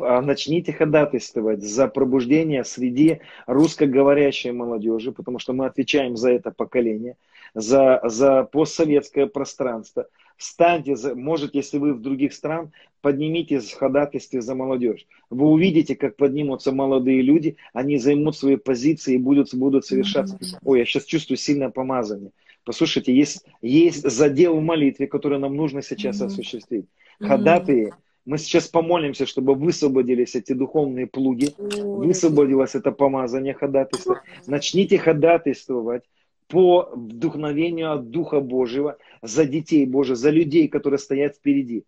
А начните ходатайствовать за пробуждение среди русскоговорящей молодежи, потому что мы отвечаем за это поколение, за, за постсоветское пространство. Встаньте, за, может, если вы в других стран, поднимите ходатайстве за молодежь. Вы увидите, как поднимутся молодые люди, они займут свои позиции и будут, будут совершаться. Ой, я сейчас чувствую сильное помазание. Послушайте, есть, есть задел в молитве, который нам нужно сейчас mm-hmm. осуществить. Ходатые, мы сейчас помолимся, чтобы высвободились эти духовные плуги, высвободилось это помазание ходатайства. Начните ходатайствовать по вдохновению от Духа Божьего за детей Божьих, за людей, которые стоят впереди.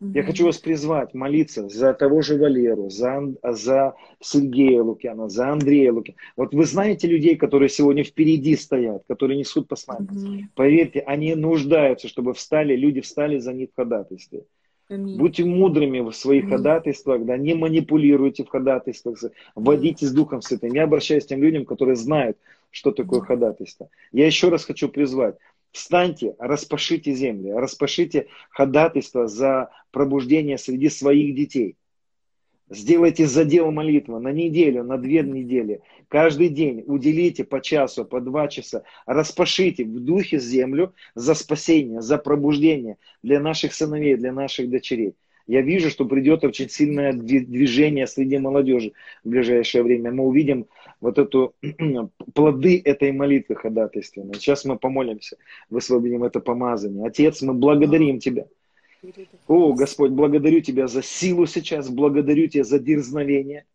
Я хочу вас призвать молиться за того же Валеру, за, за Сергея Лукьяна, за Андрея Лукьяна. Вот вы знаете людей, которые сегодня впереди стоят, которые несут послание. mm Поверьте, они нуждаются, чтобы встали, люди встали за них в ходатайстве. Аминь. Будьте мудрыми в своих Аминь. ходатайствах, да, не манипулируйте в ходатайствах, вводите с Духом Святым. Я обращаюсь к тем людям, которые знают, что такое ходатайство. Я еще раз хочу призвать, Встаньте, распашите земли, распашите ходатайство за пробуждение среди своих детей. Сделайте задел молитвы на неделю, на две недели. Каждый день уделите по часу, по два часа. Распашите в духе землю за спасение, за пробуждение для наших сыновей, для наших дочерей. Я вижу, что придет очень сильное движение среди молодежи в ближайшее время. Мы увидим вот эту плоды этой молитвы ходатайственной. Сейчас мы помолимся, высвободим это помазание. Отец, мы благодарим Тебя. О, Господь, благодарю Тебя за силу сейчас, благодарю Тебя за дерзновение.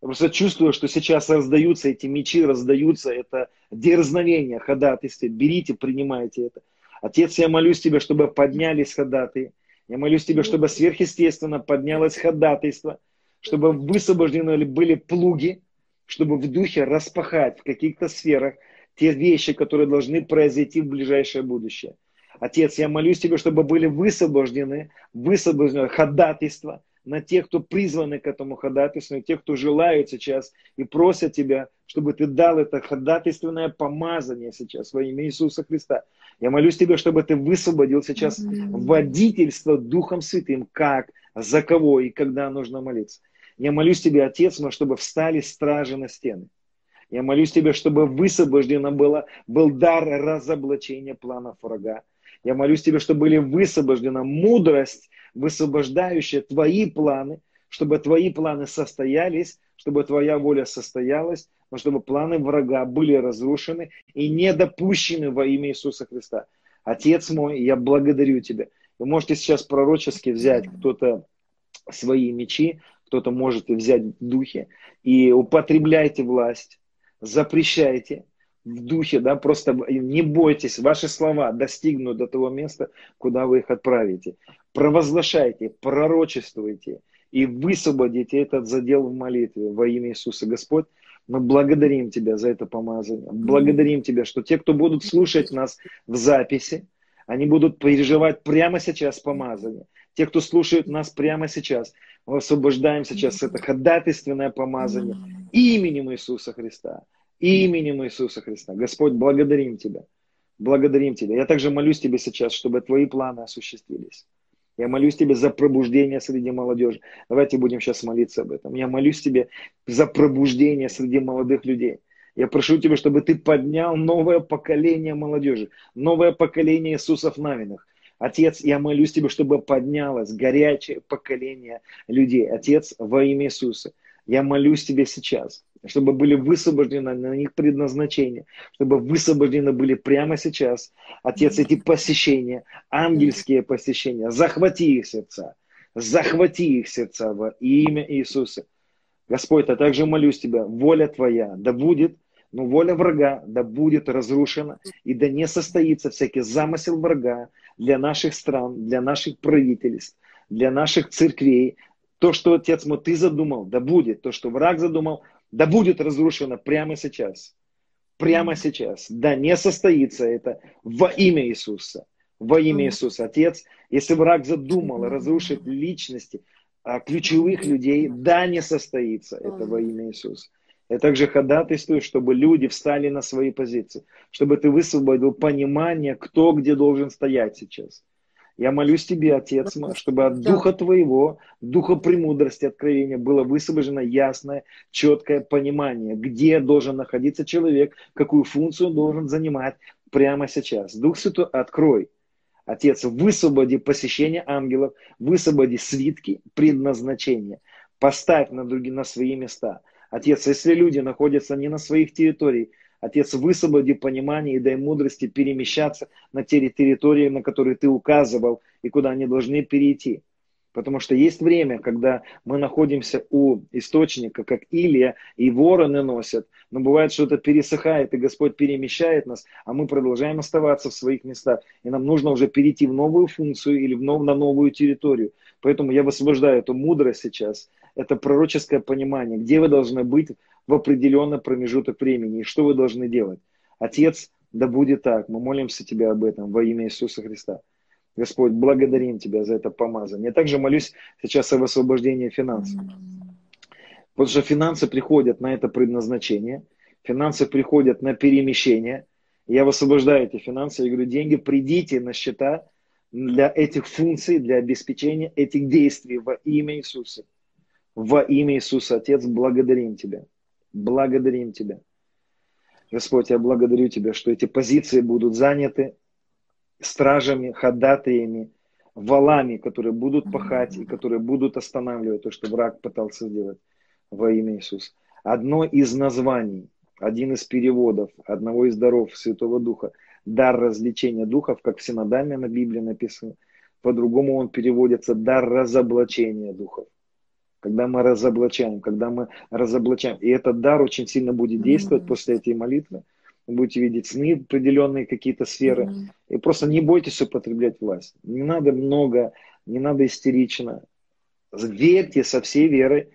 Я просто чувствую, что сейчас раздаются эти мечи, раздаются это дерзновение, ходатайстве. Берите, принимайте это. Отец, я молюсь Тебе, чтобы поднялись ходатые. Я молюсь Тебе, чтобы сверхъестественно поднялось ходатайство, чтобы высвобождены были плуги, чтобы в духе распахать в каких-то сферах те вещи, которые должны произойти в ближайшее будущее. Отец, я молюсь Тебе, чтобы были высвобождены, высвобождены ходатайства на тех, кто призваны к этому ходатайству, на тех, кто желают сейчас и просят Тебя, чтобы Ты дал это ходатайственное помазание сейчас во имя Иисуса Христа. Я молюсь Тебе, чтобы Ты высвободил сейчас водительство Духом Святым, как, за кого и когда нужно молиться. Я молюсь Тебе, Отец мой, чтобы встали стражи на стены. Я молюсь Тебе, чтобы высвобождено было, был дар разоблачения планов врага. Я молюсь Тебе, чтобы были высвобождена мудрость, высвобождающая Твои планы, чтобы Твои планы состоялись, чтобы Твоя воля состоялась, но чтобы планы врага были разрушены и не допущены во имя Иисуса Христа. Отец мой, я благодарю Тебя. Вы можете сейчас пророчески взять кто-то свои мечи, кто-то может взять в духе, и употребляйте власть, запрещайте в духе, да, просто не бойтесь, ваши слова достигнут до того места, куда вы их отправите. Провозглашайте, пророчествуйте и высвободите этот задел в молитве во имя Иисуса. Господь, мы благодарим Тебя за это помазание. Благодарим Тебя, что те, кто будут слушать нас в записи, они будут переживать прямо сейчас помазание. Те, кто слушает нас прямо сейчас, мы освобождаем сейчас это ходатайственное помазание именем Иисуса Христа. Именем Иисуса Христа. Господь, благодарим Тебя. Благодарим Тебя. Я также молюсь Тебе сейчас, чтобы Твои планы осуществились. Я молюсь Тебе за пробуждение среди молодежи. Давайте будем сейчас молиться об этом. Я молюсь Тебе за пробуждение среди молодых людей. Я прошу Тебя, чтобы Ты поднял новое поколение молодежи, новое поколение Иисусов Навиных. Отец, я молюсь Тебе, чтобы поднялось горячее поколение людей. Отец, во имя Иисуса, я молюсь Тебе сейчас, чтобы были высвобождены на них предназначения, чтобы высвобождены были прямо сейчас, Отец, эти посещения, ангельские посещения, захвати их сердца, захвати их сердца во имя Иисуса. Господь, я также молюсь Тебя, воля Твоя да будет, но воля врага да будет разрушена, и да не состоится всякий замысел врага для наших стран, для наших правительств, для наших церквей. То, что, Отец мой, Ты задумал, да будет. То, что враг задумал, да будет разрушено прямо сейчас. Прямо сейчас. Да не состоится это во имя Иисуса. Во имя Иисуса. Отец, если враг задумал разрушить личности, а, ключевых людей, да не состоится это во имя Иисуса. Я также ходатайствую, чтобы люди встали на свои позиции, чтобы ты высвободил понимание, кто где должен стоять сейчас. Я молюсь тебе, Отец чтобы от Духа Твоего, Духа премудрости, откровения было высвобождено ясное, четкое понимание, где должен находиться человек, какую функцию он должен занимать прямо сейчас. Дух Святой, открой. Отец, высвободи посещение ангелов, высвободи свитки предназначения. Поставь на, другие, на свои места. Отец, если люди находятся не на своих территориях, Отец, высвободи понимание и дай мудрости перемещаться на те территории, на которые ты указывал и куда они должны перейти. Потому что есть время, когда мы находимся у источника, как Илия, и вороны носят, но бывает, что это пересыхает, и Господь перемещает нас, а мы продолжаем оставаться в своих местах. И нам нужно уже перейти в новую функцию или в нов, на новую территорию. Поэтому я высвобождаю эту мудрость сейчас, это пророческое понимание, где вы должны быть в определенный промежуток времени и что вы должны делать. Отец, да будет так. Мы молимся Тебя об этом во имя Иисуса Христа. Господь, благодарим Тебя за это помазание. Я также молюсь сейчас о высвобождении финансов. Потому что финансы приходят на это предназначение, финансы приходят на перемещение. Я высвобождаю эти финансы, я говорю, деньги, придите на счета для этих функций, для обеспечения этих действий во имя Иисуса. Во имя Иисуса, Отец, благодарим Тебя. Благодарим Тебя. Господь, я благодарю Тебя, что эти позиции будут заняты стражами, ходатаями, валами, которые будут пахать и которые будут останавливать то, что враг пытался сделать во имя Иисуса. Одно из названий, один из переводов одного из даров Святого Духа, дар развлечения духов, как в синодальной на Библии написано, по-другому он переводится дар разоблачения духов когда мы разоблачаем, когда мы разоблачаем. И этот дар очень сильно будет действовать mm-hmm. после этой молитвы. Вы будете видеть сны, определенные какие-то сферы. Mm-hmm. И просто не бойтесь употреблять власть. Не надо много, не надо истерично. Верьте со всей верой.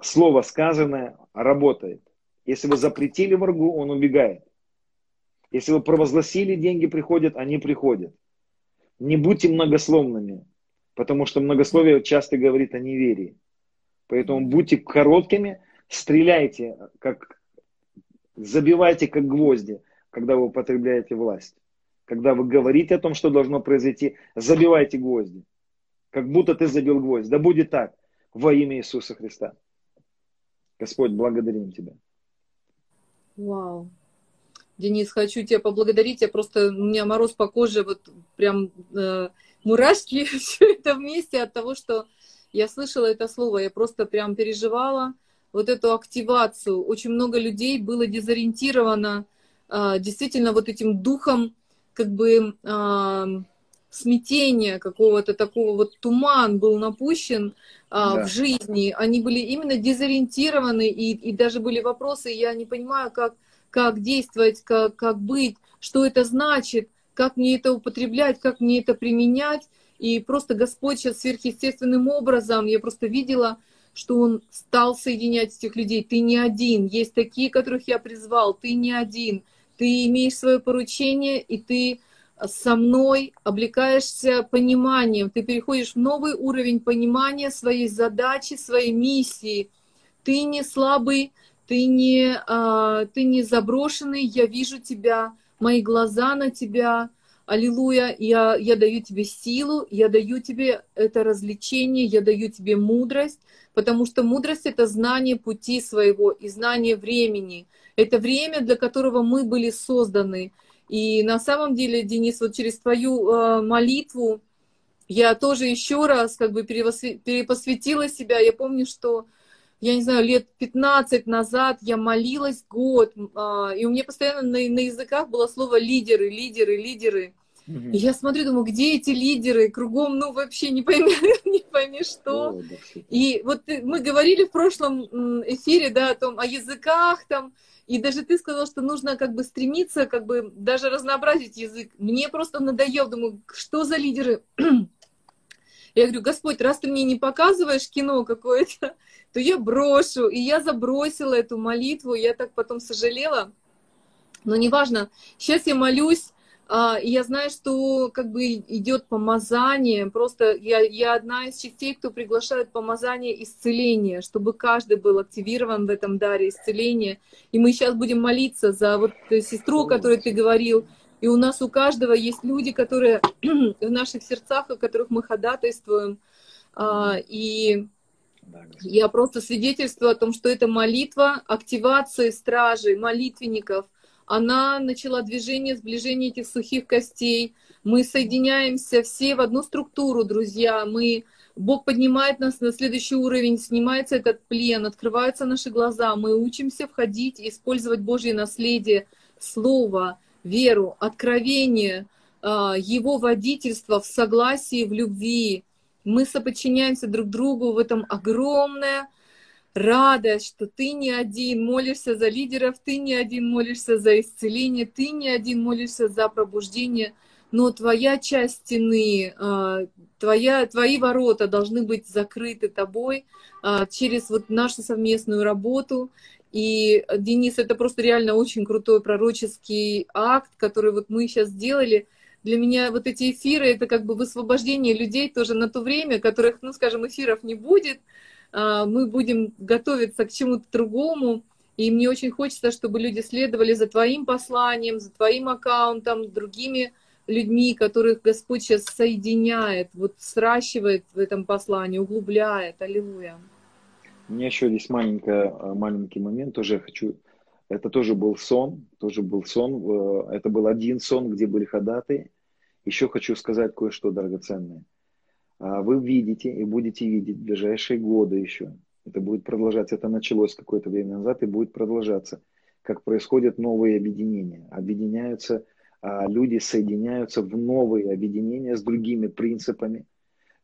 Слово сказанное работает. Если вы запретили врагу, он убегает. Если вы провозгласили, деньги приходят, они приходят. Не будьте многословными, потому что многословие часто говорит о неверии. Поэтому будьте короткими, стреляйте, как, забивайте как гвозди, когда вы употребляете власть. Когда вы говорите о том, что должно произойти, забивайте гвозди. Как будто ты забил гвоздь. Да будет так во имя Иисуса Христа. Господь, благодарим Тебя. Вау. Денис, хочу тебя поблагодарить. Я просто, у меня мороз по коже, вот прям э, мурашки, все это вместе от того, что я слышала это слово. Я просто прям переживала вот эту активацию. Очень много людей было дезориентировано э, действительно вот этим духом как бы э, смятения какого-то такого вот туман был напущен а, да. в жизни. Они были именно дезориентированы, и, и даже были вопросы, я не понимаю, как, как действовать, как, как быть, что это значит, как мне это употреблять, как мне это применять. И просто Господь сейчас сверхъестественным образом, я просто видела, что Он стал соединять этих людей. Ты не один, есть такие, которых я призвал, ты не один. Ты имеешь свое поручение, и ты со мной облекаешься пониманием, ты переходишь в новый уровень понимания своей задачи, своей миссии. Ты не слабый, ты не, а, ты не заброшенный, я вижу тебя, мои глаза на тебя, аллилуйя, я, я даю тебе силу, я даю тебе это развлечение, я даю тебе мудрость, потому что мудрость — это знание пути своего и знание времени. Это время, для которого мы были созданы. И на самом деле, Денис, вот через твою э, молитву я тоже еще раз как бы перепосвятила себя. Я помню, что, я не знаю, лет 15 назад я молилась год, э, и у меня постоянно на, на языках было слово лидеры, лидеры, лидеры. Угу. И я смотрю, думаю, где эти лидеры? Кругом, ну, вообще не пойми, не пойми что. О, да, и вот мы говорили в прошлом эфире, да, о том, о языках там, и даже ты сказал, что нужно как бы стремиться, как бы даже разнообразить язык. Мне просто надоел, думаю, что за лидеры? Я говорю, Господь, раз ты мне не показываешь кино какое-то, то я брошу. И я забросила эту молитву, я так потом сожалела. Но неважно, сейчас я молюсь и я знаю, что как бы идет помазание. Просто я, я одна из частей, кто приглашает помазание исцеления, чтобы каждый был активирован в этом даре исцеления. И мы сейчас будем молиться за вот сестру, о которой ты говорил. И у нас у каждого есть люди, которые в наших сердцах, о которых мы ходатайствуем. А, и я просто свидетельствую о том, что это молитва активации стражей, молитвенников – она начала движение, сближение этих сухих костей. Мы соединяемся все в одну структуру, друзья. Мы, Бог поднимает нас на следующий уровень, снимается этот плен, открываются наши глаза. Мы учимся входить использовать Божье наследие, Слово, веру, откровение, а, Его водительство в согласии, в любви. Мы соподчиняемся друг другу в этом огромное радость, что ты не один молишься за лидеров, ты не один молишься за исцеление, ты не один молишься за пробуждение, но твоя часть стены, а, твоя, твои ворота должны быть закрыты тобой а, через вот нашу совместную работу. И, Денис, это просто реально очень крутой пророческий акт, который вот мы сейчас сделали. Для меня вот эти эфиры, это как бы высвобождение людей тоже на то время, которых, ну, скажем, эфиров не будет, мы будем готовиться к чему-то другому. И мне очень хочется, чтобы люди следовали за твоим посланием, за твоим аккаунтом, другими людьми, которых Господь сейчас соединяет, вот сращивает в этом послании, углубляет. Аллилуйя. У меня еще есть маленький, маленький момент, тоже хочу это тоже был сон, тоже был сон. Это был один сон, где были ходаты. Еще хочу сказать кое-что драгоценное. А вы видите и будете видеть в ближайшие годы еще. Это будет продолжаться. Это началось какое-то время назад и будет продолжаться. Как происходят новые объединения. Объединяются а, люди, соединяются в новые объединения с другими принципами.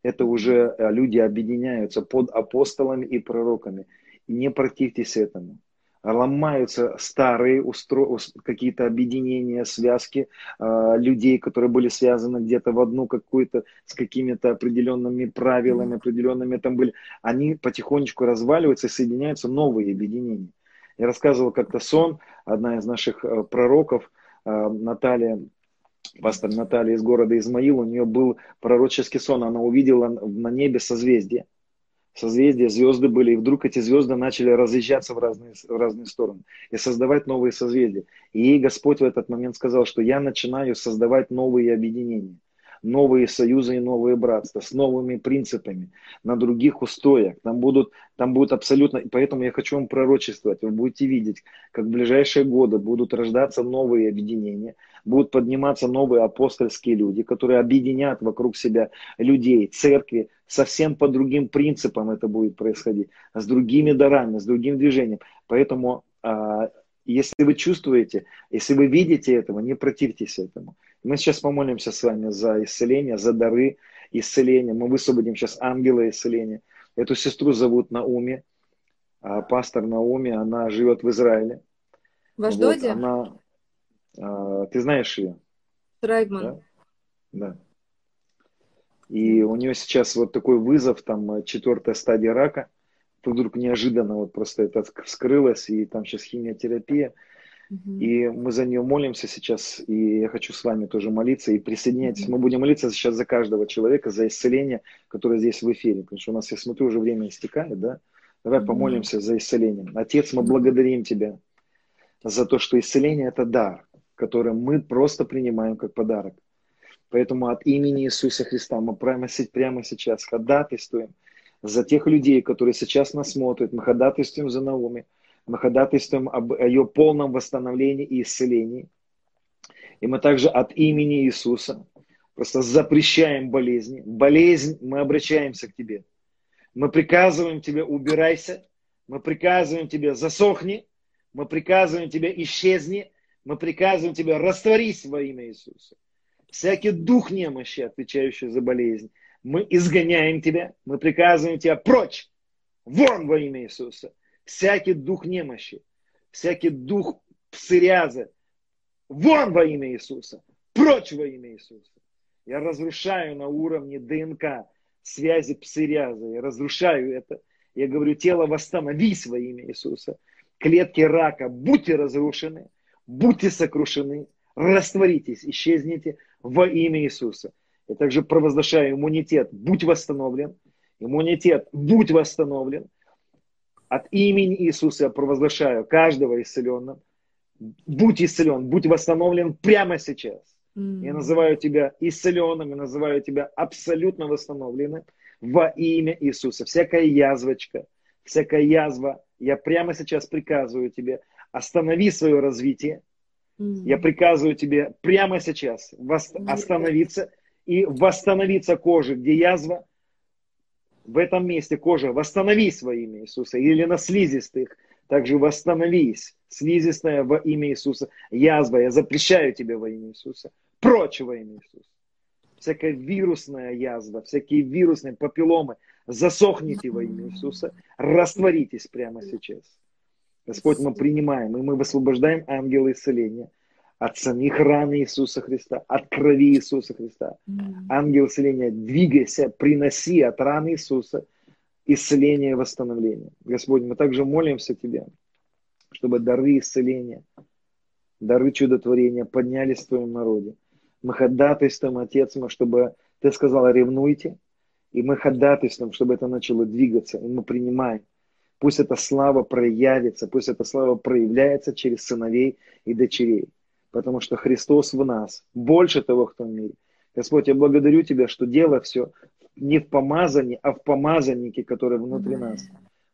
Это уже а, люди объединяются под апостолами и пророками. Не противьтесь этому ломаются старые устро... какие-то объединения, связки э, людей, которые были связаны где-то в одну какую-то с какими-то определенными правилами, определенными там были. Они потихонечку разваливаются и соединяются новые объединения. Я рассказывал как-то сон, одна из наших э, пророков, э, Наталья, пастор Наталья из города Измаил, у нее был пророческий сон, она увидела на небе созвездие созвездия, звезды были, и вдруг эти звезды начали разъезжаться в разные, в разные стороны и создавать новые созвездия. И Господь в этот момент сказал, что я начинаю создавать новые объединения. Новые союзы и новые братства с новыми принципами, на других устоях. Там будут, там будет абсолютно... Поэтому я хочу вам пророчествовать. Вы будете видеть, как в ближайшие годы будут рождаться новые объединения, будут подниматься новые апостольские люди, которые объединят вокруг себя людей, церкви, совсем по другим принципам это будет происходить, с другими дарами, с другим движением. Поэтому а, если вы чувствуете, если вы видите этого, не противьтесь этому. Мы сейчас помолимся с вами за исцеление, за дары исцеления. Мы высвободим сейчас ангела исцеления. Эту сестру зовут Науми, а, пастор Науми, она живет в Израиле. В Аждоде? Вот, она, а, ты знаешь ее? Трайгман. Да? да. И у нее сейчас вот такой вызов, там четвертая стадия рака – вдруг неожиданно вот просто это вскрылось, и там сейчас химиотерапия. Угу. И мы за нее молимся сейчас, и я хочу с вами тоже молиться, и присоединяйтесь. Угу. Мы будем молиться сейчас за каждого человека, за исцеление, которое здесь в эфире, потому что у нас, я смотрю, уже время истекает, да? Давай угу. помолимся за исцеление. Отец, мы благодарим Тебя за то, что исцеление – это дар, который мы просто принимаем как подарок. Поэтому от имени Иисуса Христа мы прямо, прямо сейчас ходатайствуем – за тех людей, которые сейчас нас смотрят. Мы ходатайствуем за Науми. Мы ходатайствуем об ее полном восстановлении и исцелении. И мы также от имени Иисуса просто запрещаем болезни. Болезнь, мы обращаемся к тебе. Мы приказываем тебе, убирайся. Мы приказываем тебе, засохни. Мы приказываем тебе, исчезни. Мы приказываем тебе, растворись во имя Иисуса. Всякий дух немощи, отвечающий за болезнь, мы изгоняем тебя, мы приказываем тебя прочь, вон во имя Иисуса. Всякий дух немощи, всякий дух псориаза, вон во имя Иисуса, прочь во имя Иисуса. Я разрушаю на уровне ДНК связи псориаза, я разрушаю это. Я говорю, тело восстановись во имя Иисуса. Клетки рака, будьте разрушены, будьте сокрушены, растворитесь, исчезните во имя Иисуса. Я также провозглашаю иммунитет, будь восстановлен. Иммунитет, будь восстановлен. От имени Иисуса я провозглашаю каждого исцеленным. Будь исцелен, будь восстановлен прямо сейчас. Mm-hmm. Я называю тебя исцеленным, я называю тебя абсолютно восстановленным во имя Иисуса. Всякая язвочка, всякая язва, я прямо сейчас приказываю тебе, останови свое развитие. Mm-hmm. Я приказываю тебе прямо сейчас остановиться и восстановиться коже, где язва, в этом месте кожа, восстановись во имя Иисуса. Или на слизистых, также восстановись, слизистая во имя Иисуса. Язва, я запрещаю тебе во имя Иисуса. Прочь во имя Иисуса. Всякая вирусная язва, всякие вирусные папилломы, засохните во имя Иисуса, растворитесь прямо сейчас. Господь, мы принимаем, и мы высвобождаем ангела исцеления от самих ран Иисуса Христа, от крови Иисуса Христа. Mm. Ангел исцеления, двигайся, приноси от ран Иисуса исцеление и восстановление. Господь, мы также молимся Тебе, чтобы дары исцеления, дары чудотворения поднялись в Твоем народе. Мы ходатайствуем, Отец мой, чтобы Ты сказал, ревнуйте, и мы ходатайствуем, чтобы это начало двигаться, и мы принимаем. Пусть эта слава проявится, пусть эта слава проявляется через сыновей и дочерей потому что Христос в нас, больше того, кто в мире. Господь, я благодарю Тебя, что дело все не в помазании, а в помазаннике, который внутри нас.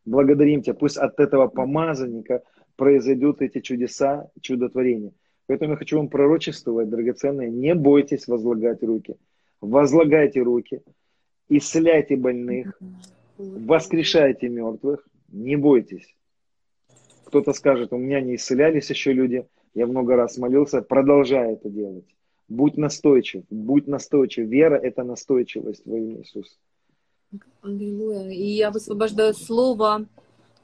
Благодарим Тебя, пусть от этого помазанника произойдут эти чудеса, чудотворения. Поэтому я хочу вам пророчествовать, драгоценные, не бойтесь возлагать руки. Возлагайте руки, исцеляйте больных, воскрешайте мертвых, не бойтесь. Кто-то скажет, у меня не исцелялись еще люди, я много раз молился, продолжай это делать. Будь настойчив, будь настойчив. Вера – это настойчивость во имя Иисуса. Аллилуйя. И я высвобождаю слово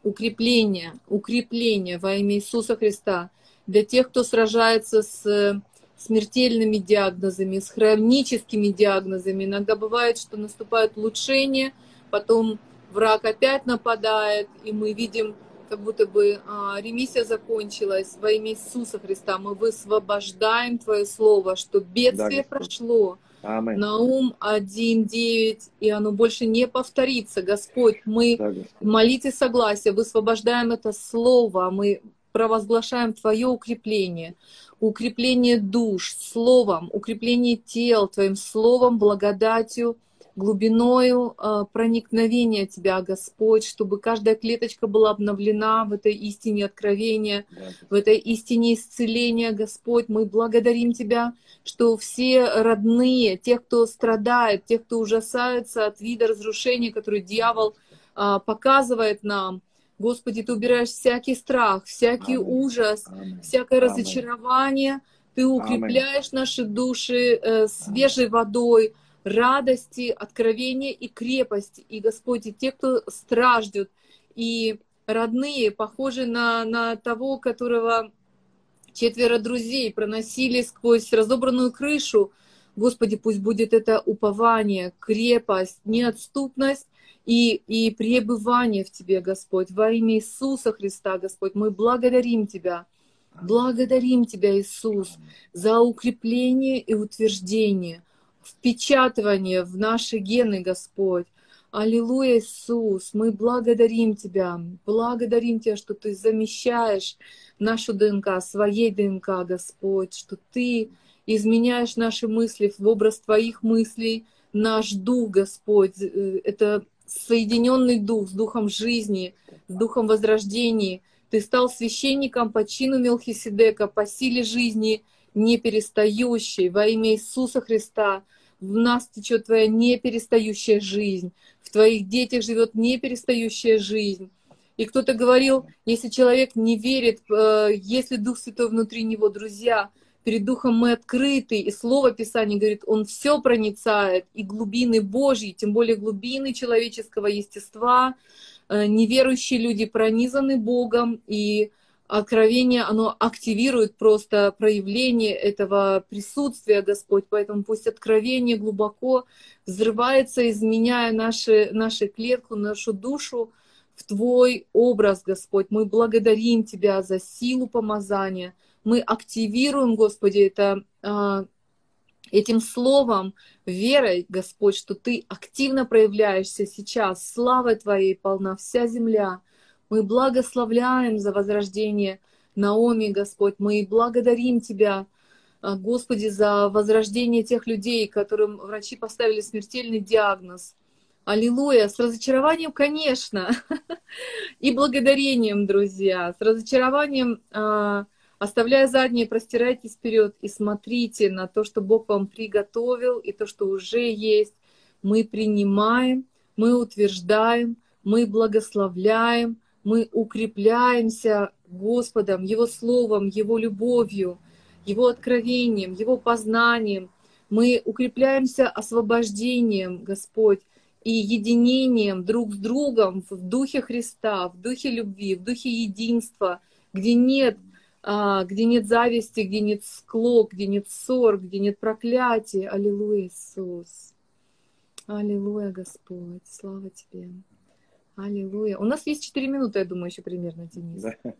укрепления, укрепления во имя Иисуса Христа для тех, кто сражается с смертельными диагнозами, с хроническими диагнозами. Иногда бывает, что наступает улучшение, потом враг опять нападает, и мы видим как будто бы а, ремиссия закончилась во имя Иисуса Христа. Мы высвобождаем Твое Слово, что бедствие да, прошло. Аминь. Наум 1.9, и оно больше не повторится. Господь, мы да, молите согласия, высвобождаем это Слово, мы провозглашаем Твое укрепление, укрепление душ словом, укрепление тел Твоим словом, благодатью, глубиною э, проникновения Тебя, Господь, чтобы каждая клеточка была обновлена в этой истине откровения, в этой истине исцеления, Господь. Мы благодарим Тебя, что все родные, тех, кто страдает, тех, кто ужасается от вида разрушения, который дьявол э, показывает нам, Господи, Ты убираешь всякий страх, всякий Аминь. ужас, Аминь. всякое Аминь. разочарование. Ты укрепляешь Аминь. наши души э, свежей водой, радости, откровения и крепости. И, Господь, и те, кто страждут, и родные, похожи на, на того, которого четверо друзей проносили сквозь разобранную крышу. Господи, пусть будет это упование, крепость, неотступность и, и пребывание в Тебе, Господь. Во имя Иисуса Христа, Господь, мы благодарим Тебя. Благодарим Тебя, Иисус, за укрепление и утверждение – впечатывание в наши гены, Господь. Аллилуйя, Иисус, мы благодарим Тебя, благодарим Тебя, что Ты замещаешь нашу ДНК, своей ДНК, Господь, что Ты изменяешь наши мысли в образ Твоих мыслей, наш дух, Господь, э, это соединенный дух с духом жизни, с духом возрождения. Ты стал священником по чину Мелхиседека, по силе жизни, не перестающей, во имя Иисуса Христа – в нас течет твоя неперестающая жизнь, в твоих детях живет неперестающая жизнь. И кто-то говорил, если человек не верит, э, если Дух Святой внутри него, друзья, перед Духом мы открыты, и Слово Писания говорит, Он все проницает, и глубины Божьи, тем более глубины человеческого естества, э, неверующие люди пронизаны Богом, и откровение, оно активирует просто проявление этого присутствия, Господь. Поэтому пусть откровение глубоко взрывается, изменяя наши, наши клетку, нашу душу в Твой образ, Господь. Мы благодарим Тебя за силу помазания. Мы активируем, Господи, это, а, этим словом, верой, Господь, что Ты активно проявляешься сейчас. Славой Твоей полна вся земля. Мы благословляем за возрождение Наоми, Господь. Мы благодарим Тебя, а, Господи, за возрождение тех людей, которым врачи поставили смертельный диагноз. Аллилуйя! С разочарованием, конечно, и благодарением, друзья. С разочарованием, а, оставляя задние, простирайтесь вперед и смотрите на то, что Бог вам приготовил, и то, что уже есть. Мы принимаем, мы утверждаем, мы благословляем, мы укрепляемся Господом, Его Словом, Его любовью, Его откровением, Его познанием. Мы укрепляемся освобождением, Господь, и единением друг с другом в духе Христа, в духе любви, в духе единства, где нет, а, где нет зависти, где нет склок, где нет ссор, где нет проклятия. Аллилуйя, Иисус. Аллилуйя, Господь. Слава Тебе. Аллилуйя. У нас есть 4 минуты, я думаю, еще примерно, Денис. Да.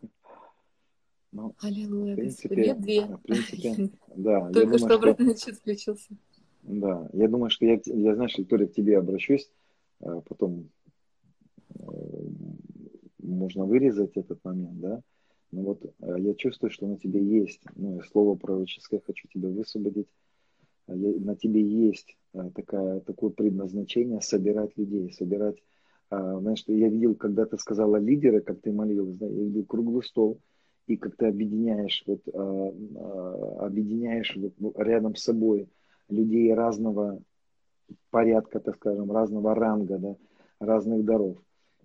Ну, Аллилуйя, в принципе, Нет, две. В принципе, да. Только что обратный отчет включился. Да, я думаю, что я, я знаешь, Виктория, к тебе обращусь, а потом э, можно вырезать этот момент, да, но вот э, я чувствую, что на тебе есть, ну, слово пророческое хочу тебя высвободить, а на тебе есть э, такая, такое предназначение собирать людей, собирать знаешь, я видел, когда ты сказала лидеры, как ты молилась, да, я видел круглый стол, и как ты объединяешь, вот, а, а, объединяешь вот, рядом с собой людей разного порядка, так скажем, разного ранга, да, разных даров.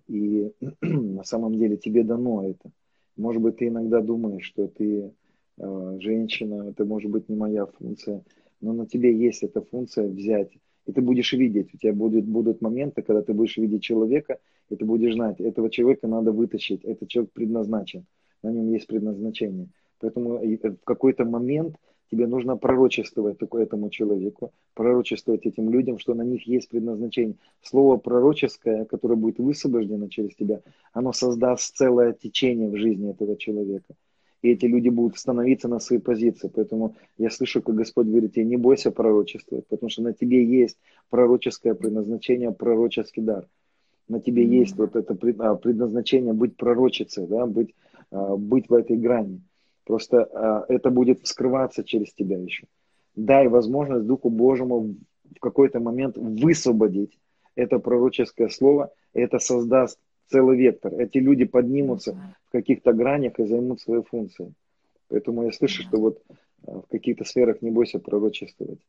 И на самом деле тебе дано это. Может быть, ты иногда думаешь, что ты э, женщина, это может быть не моя функция, но на тебе есть эта функция взять и ты будешь видеть, у тебя будут, будут моменты, когда ты будешь видеть человека, и ты будешь знать, этого человека надо вытащить, этот человек предназначен, на нем есть предназначение. Поэтому в какой-то момент тебе нужно пророчествовать этому человеку, пророчествовать этим людям, что на них есть предназначение. Слово пророческое, которое будет высвобождено через тебя, оно создаст целое течение в жизни этого человека и эти люди будут становиться на свои позиции. Поэтому я слышу, как Господь говорит, тебе не бойся пророчествовать, потому что на тебе есть пророческое предназначение, пророческий дар. На тебе mm-hmm. есть вот это а, предназначение быть пророчицей, да, быть быть в этой грани. Просто это будет вскрываться через тебя еще. Дай возможность Духу Божьему в какой-то момент высвободить это пророческое слово, и это создаст целый вектор. Эти люди поднимутся в каких-то гранях и займут свои функции. Поэтому я слышу, что вот в каких-то сферах не бойся пророчествовать.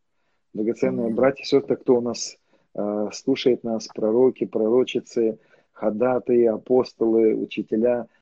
Драгоценные братья и сестры, кто у нас э, слушает нас, пророки, пророчицы, ходатые, апостолы, учителя,